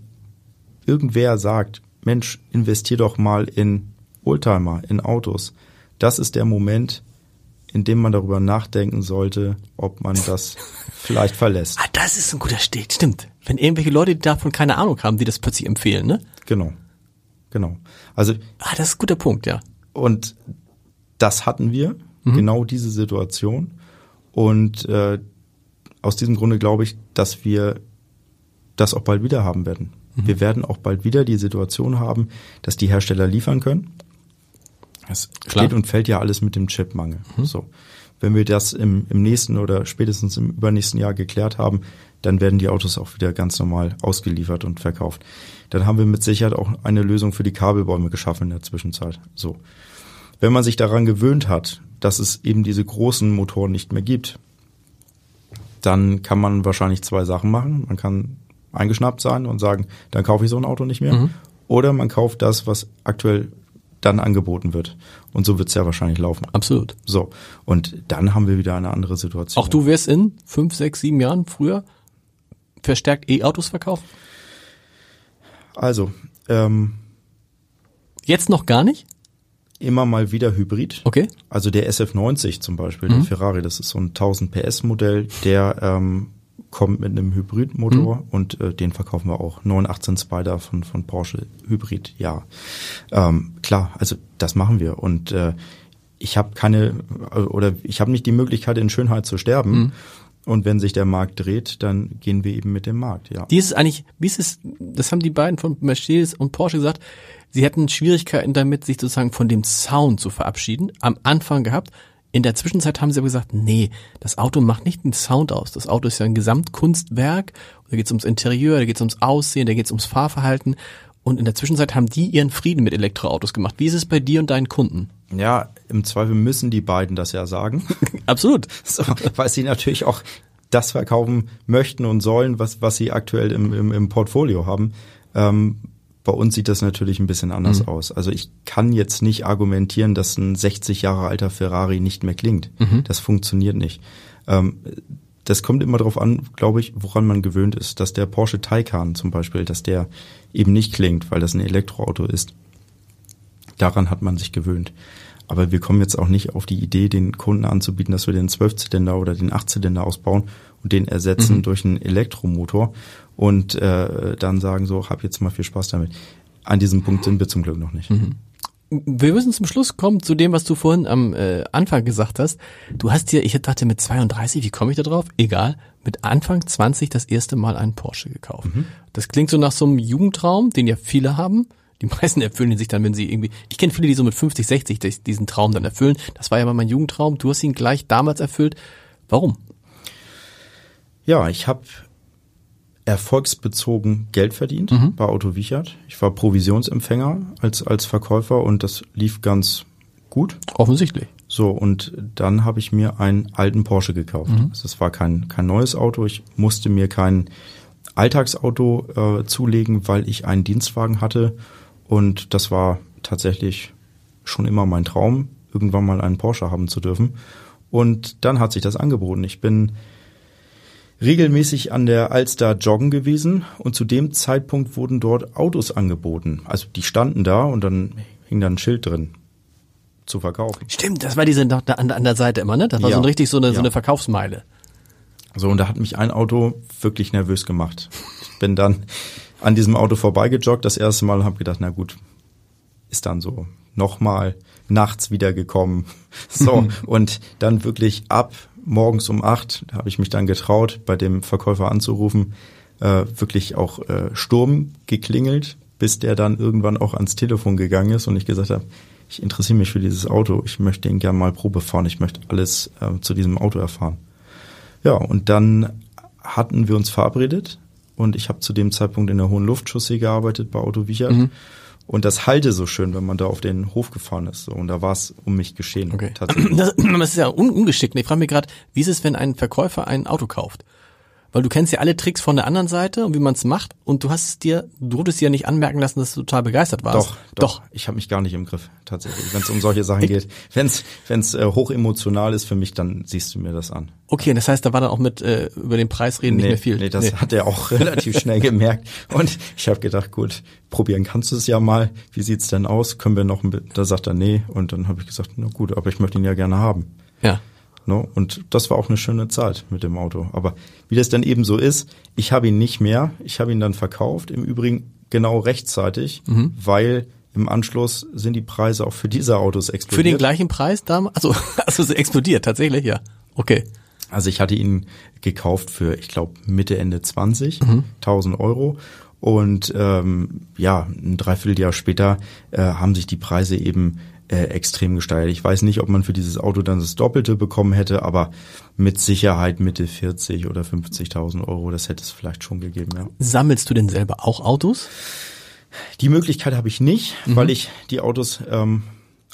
irgendwer sagt, Mensch, investier doch mal in Oldtimer, in Autos. Das ist der Moment, in dem man darüber nachdenken sollte, ob man das vielleicht verlässt. Ah, das ist ein guter Steg, stimmt. Wenn irgendwelche Leute davon keine Ahnung haben, die das plötzlich empfehlen, ne? Genau. Genau. Also. Ah, das ist ein guter Punkt, ja. Und das hatten wir, mhm. genau diese Situation. Und äh, aus diesem Grunde glaube ich, dass wir das auch bald wieder haben werden. Mhm. Wir werden auch bald wieder die Situation haben, dass die Hersteller liefern können. Es steht und fällt ja alles mit dem Chipmangel. Mhm. So. Wenn wir das im, im nächsten oder spätestens im übernächsten Jahr geklärt haben, dann werden die Autos auch wieder ganz normal ausgeliefert und verkauft. Dann haben wir mit Sicherheit auch eine Lösung für die Kabelbäume geschaffen in der Zwischenzeit. So. Wenn man sich daran gewöhnt hat, dass es eben diese großen Motoren nicht mehr gibt, dann kann man wahrscheinlich zwei Sachen machen. Man kann eingeschnappt sein und sagen, dann kaufe ich so ein Auto nicht mehr. Mhm. Oder man kauft das, was aktuell dann angeboten wird. Und so wird es ja wahrscheinlich laufen. Absolut. So. Und dann haben wir wieder eine andere Situation. Auch du wirst in fünf, sechs, sieben Jahren früher verstärkt E-Autos verkaufen? Also, ähm, Jetzt noch gar nicht? immer mal wieder Hybrid. Okay. Also der SF90 zum Beispiel, mhm. der Ferrari, das ist so ein 1000 PS Modell, der ähm, kommt mit einem Hybridmotor mhm. und äh, den verkaufen wir auch. 918 Spider von, von Porsche Hybrid, ja. Ähm, klar, also das machen wir und äh, ich habe keine äh, oder ich habe nicht die Möglichkeit in Schönheit zu sterben. Mhm. Und wenn sich der Markt dreht, dann gehen wir eben mit dem Markt, ja. Wie ist eigentlich, wie ist es, das haben die beiden von Mercedes und Porsche gesagt, sie hätten Schwierigkeiten damit, sich sozusagen von dem Sound zu verabschieden, am Anfang gehabt. In der Zwischenzeit haben sie aber gesagt, nee, das Auto macht nicht den Sound aus. Das Auto ist ja ein Gesamtkunstwerk. Da geht es ums Interieur, da geht es ums Aussehen, da geht es ums Fahrverhalten. Und in der Zwischenzeit haben die ihren Frieden mit Elektroautos gemacht. Wie ist es bei dir und deinen Kunden? Ja, im Zweifel müssen die beiden das ja sagen. Absolut. So, weil sie natürlich auch das verkaufen möchten und sollen, was, was sie aktuell im, im, im Portfolio haben. Ähm, bei uns sieht das natürlich ein bisschen anders mhm. aus. Also ich kann jetzt nicht argumentieren, dass ein 60 Jahre alter Ferrari nicht mehr klingt. Mhm. Das funktioniert nicht. Ähm, das kommt immer darauf an, glaube ich, woran man gewöhnt ist. Dass der Porsche Taycan zum Beispiel, dass der eben nicht klingt, weil das ein Elektroauto ist. Daran hat man sich gewöhnt. Aber wir kommen jetzt auch nicht auf die Idee, den Kunden anzubieten, dass wir den Zwölfzylinder oder den Achtzylinder ausbauen und den ersetzen mhm. durch einen Elektromotor und äh, dann sagen so, hab jetzt mal viel Spaß damit. An diesem Punkt sind wir zum Glück noch nicht. Mhm. Wir müssen zum Schluss kommen zu dem, was du vorhin am äh, Anfang gesagt hast. Du hast dir, ich dachte mit 32, wie komme ich da drauf? Egal, mit Anfang 20 das erste Mal einen Porsche gekauft. Mhm. Das klingt so nach so einem Jugendtraum, den ja viele haben. Die meisten erfüllen ihn sich dann, wenn sie irgendwie, ich kenne viele, die so mit 50, 60 diesen Traum dann erfüllen. Das war ja mal mein Jugendtraum. Du hast ihn gleich damals erfüllt. Warum? Ja, ich habe erfolgsbezogen Geld verdient mhm. bei Auto Wichert. Ich war Provisionsempfänger als, als Verkäufer und das lief ganz gut. Offensichtlich. So, und dann habe ich mir einen alten Porsche gekauft. Mhm. Also es war kein, kein neues Auto. Ich musste mir kein Alltagsauto äh, zulegen, weil ich einen Dienstwagen hatte. Und das war tatsächlich schon immer mein Traum, irgendwann mal einen Porsche haben zu dürfen. Und dann hat sich das angeboten. Ich bin regelmäßig an der Alster joggen gewesen und zu dem Zeitpunkt wurden dort Autos angeboten. Also die standen da und dann hing da ein Schild drin zu verkaufen. Stimmt, das war diese an, an der Seite immer, ne? Das war ja, so richtig so eine, ja. so eine Verkaufsmeile. So, und da hat mich ein Auto wirklich nervös gemacht. Ich bin dann an diesem Auto vorbeigejoggt das erste Mal und habe gedacht, na gut, ist dann so. Nochmal nachts wiedergekommen. So, und dann wirklich ab morgens um acht, da habe ich mich dann getraut, bei dem Verkäufer anzurufen, äh, wirklich auch äh, Sturm geklingelt, bis der dann irgendwann auch ans Telefon gegangen ist und ich gesagt habe, ich interessiere mich für dieses Auto, ich möchte ihn gerne mal Probe fahren, ich möchte alles äh, zu diesem Auto erfahren. Ja, und dann hatten wir uns verabredet und ich habe zu dem Zeitpunkt in der Hohen Luftchaussee gearbeitet bei Otto Wiechert. Mhm. Und das halte so schön, wenn man da auf den Hof gefahren ist. So. Und da war es um mich geschehen. Okay. Tatsächlich. Das, das ist ja un ungeschickt. Ich frage mich gerade, wie ist es, wenn ein Verkäufer ein Auto kauft? Weil du kennst ja alle Tricks von der anderen Seite und wie man es macht und du hast es dir, du wurdest dir ja nicht anmerken lassen, dass du total begeistert warst. Doch, doch. doch. Ich habe mich gar nicht im Griff, tatsächlich, wenn es um solche Sachen geht. Wenn es äh, hochemotional ist für mich, dann siehst du mir das an. Okay, das heißt, da war dann auch mit äh, über den Preis reden nee, nicht mehr viel. Nee, das nee. hat er auch relativ schnell gemerkt. Und ich habe gedacht, gut, probieren kannst du es ja mal. Wie sieht's denn aus? Können wir noch ein Da sagt er nee. Und dann habe ich gesagt, na gut, aber ich möchte ihn ja gerne haben. Ja. Ne? Und das war auch eine schöne Zeit mit dem Auto. Aber wie das dann eben so ist, ich habe ihn nicht mehr. Ich habe ihn dann verkauft. Im Übrigen genau rechtzeitig, mhm. weil im Anschluss sind die Preise auch für diese Autos explodiert. Für den gleichen Preis damals? Also, also es explodiert tatsächlich, ja. Okay. Also ich hatte ihn gekauft für, ich glaube, Mitte, Ende 20, mhm. 1000 Euro. Und ähm, ja, ein Dreivierteljahr später äh, haben sich die Preise eben äh, extrem gesteigert. Ich weiß nicht, ob man für dieses Auto dann das Doppelte bekommen hätte, aber mit Sicherheit Mitte 40 oder 50.000 Euro, das hätte es vielleicht schon gegeben. Ja. Sammelst du denn selber auch Autos? Die Möglichkeit habe ich nicht, mhm. weil ich die Autos ähm,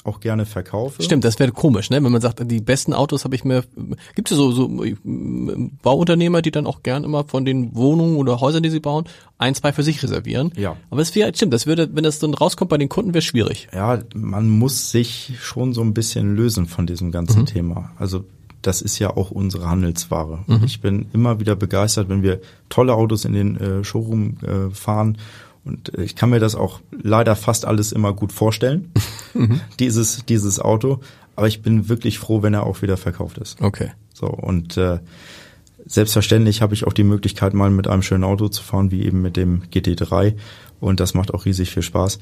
auch gerne verkaufe. Stimmt, das wäre komisch, ne? Wenn man sagt, die besten Autos habe ich mir. Gibt es so, so Bauunternehmer, die dann auch gern immer von den Wohnungen oder Häusern, die sie bauen, ein, zwei für sich reservieren? Ja. Aber es wäre, stimmt, das würde, wenn das dann rauskommt bei den Kunden, wäre schwierig. Ja, man muss sich schon so ein bisschen lösen von diesem ganzen mhm. Thema. Also das ist ja auch unsere Handelsware. Mhm. Ich bin immer wieder begeistert, wenn wir tolle Autos in den äh, Showroom äh, fahren und ich kann mir das auch leider fast alles immer gut vorstellen, mhm. dieses, dieses Auto. Aber ich bin wirklich froh, wenn er auch wieder verkauft ist. Okay. So, und äh, selbstverständlich habe ich auch die Möglichkeit, mal mit einem schönen Auto zu fahren, wie eben mit dem GT3. Und das macht auch riesig viel Spaß.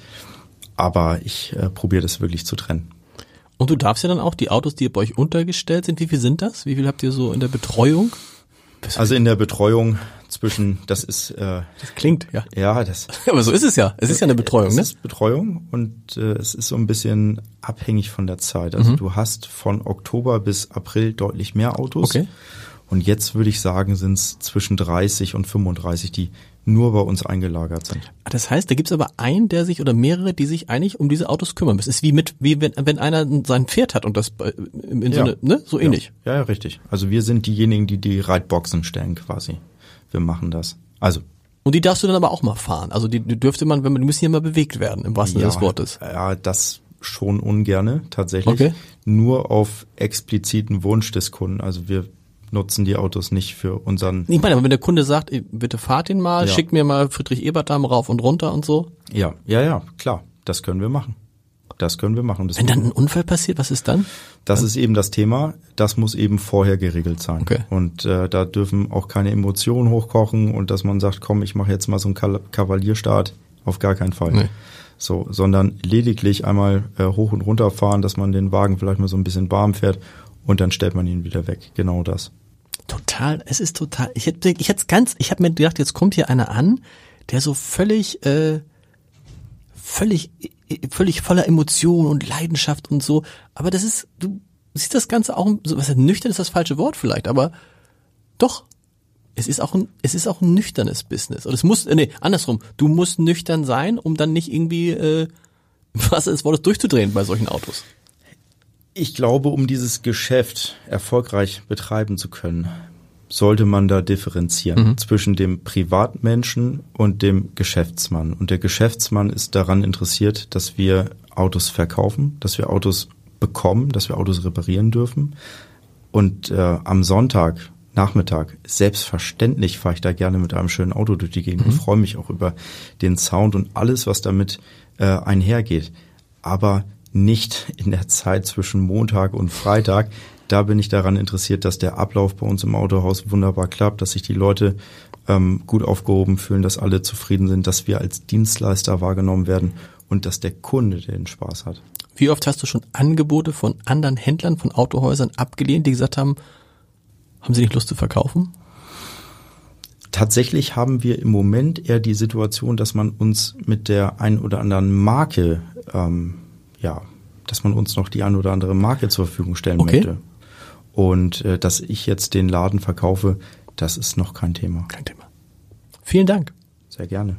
Aber ich äh, probiere das wirklich zu trennen. Und du darfst ja dann auch die Autos, die bei euch untergestellt sind, wie viel sind das? Wie viel habt ihr so in der Betreuung? Also in der Betreuung zwischen, das ist. Äh, das klingt, ja. Ja, das. Aber so ist es ja. Es ist ja eine Betreuung, es ne? Es ist Betreuung und äh, es ist so ein bisschen abhängig von der Zeit. Also mhm. du hast von Oktober bis April deutlich mehr Autos. Okay. Und jetzt würde ich sagen, sind es zwischen 30 und 35, die nur bei uns eingelagert sind. Das heißt, da gibt es aber einen, der sich oder mehrere, die sich eigentlich um diese Autos kümmern müssen. Es ist wie mit, wie wenn, wenn einer sein Pferd hat und das in so, ja. eine, ne? so ähnlich. Ja. ja, ja, richtig. Also wir sind diejenigen, die die Reitboxen stellen quasi wir machen das. Also. Und die darfst du dann aber auch mal fahren. Also die, die dürfte man, wenn man, die müssen ja mal bewegt werden, im wahrsten ja, Sinne des Wortes. Ja, das schon ungerne, tatsächlich. Okay. Nur auf expliziten Wunsch des Kunden. Also wir nutzen die Autos nicht für unseren. Ich meine, wenn der Kunde sagt, bitte fahrt ihn mal, ja. schickt mir mal Friedrich Ebert Damm rauf und runter und so. Ja, ja, ja, klar. Das können wir machen. Das können wir machen. Das Wenn dann ein Unfall passiert, was ist dann? Das dann? ist eben das Thema. Das muss eben vorher geregelt sein. Okay. Und äh, da dürfen auch keine Emotionen hochkochen und dass man sagt, komm, ich mache jetzt mal so einen Kavalierstart. Auf gar keinen Fall. Nee. So, sondern lediglich einmal äh, hoch und runter fahren, dass man den Wagen vielleicht mal so ein bisschen warm fährt und dann stellt man ihn wieder weg. Genau das. Total, es ist total. Ich hätte, ich hätte ganz, ich habe mir gedacht, jetzt kommt hier einer an, der so völlig, äh, völlig völlig voller Emotion und Leidenschaft und so. Aber das ist, du siehst das Ganze auch, was heißt, nüchtern ist das falsche Wort vielleicht, aber doch, es ist auch ein, es ist auch ein nüchternes Business. Und es muss, nee, andersrum, du musst nüchtern sein, um dann nicht irgendwie, äh, was ist Wortes durchzudrehen bei solchen Autos. Ich glaube, um dieses Geschäft erfolgreich betreiben zu können, sollte man da differenzieren mhm. zwischen dem Privatmenschen und dem Geschäftsmann. Und der Geschäftsmann ist daran interessiert, dass wir Autos verkaufen, dass wir Autos bekommen, dass wir Autos reparieren dürfen. Und äh, am Sonntag, Nachmittag, selbstverständlich fahre ich da gerne mit einem schönen Auto durch die Gegend mhm. und freue mich auch über den Sound und alles, was damit äh, einhergeht. Aber nicht in der Zeit zwischen Montag und Freitag, da bin ich daran interessiert, dass der Ablauf bei uns im Autohaus wunderbar klappt, dass sich die Leute ähm, gut aufgehoben fühlen, dass alle zufrieden sind, dass wir als Dienstleister wahrgenommen werden und dass der Kunde den Spaß hat. Wie oft hast du schon Angebote von anderen Händlern, von Autohäusern abgelehnt, die gesagt haben, haben sie nicht Lust zu verkaufen? Tatsächlich haben wir im Moment eher die Situation, dass man uns mit der ein oder anderen Marke, ähm, ja, dass man uns noch die ein oder andere Marke zur Verfügung stellen okay. möchte. Und äh, dass ich jetzt den Laden verkaufe, das ist noch kein Thema. Kein Thema. Vielen Dank. Sehr gerne.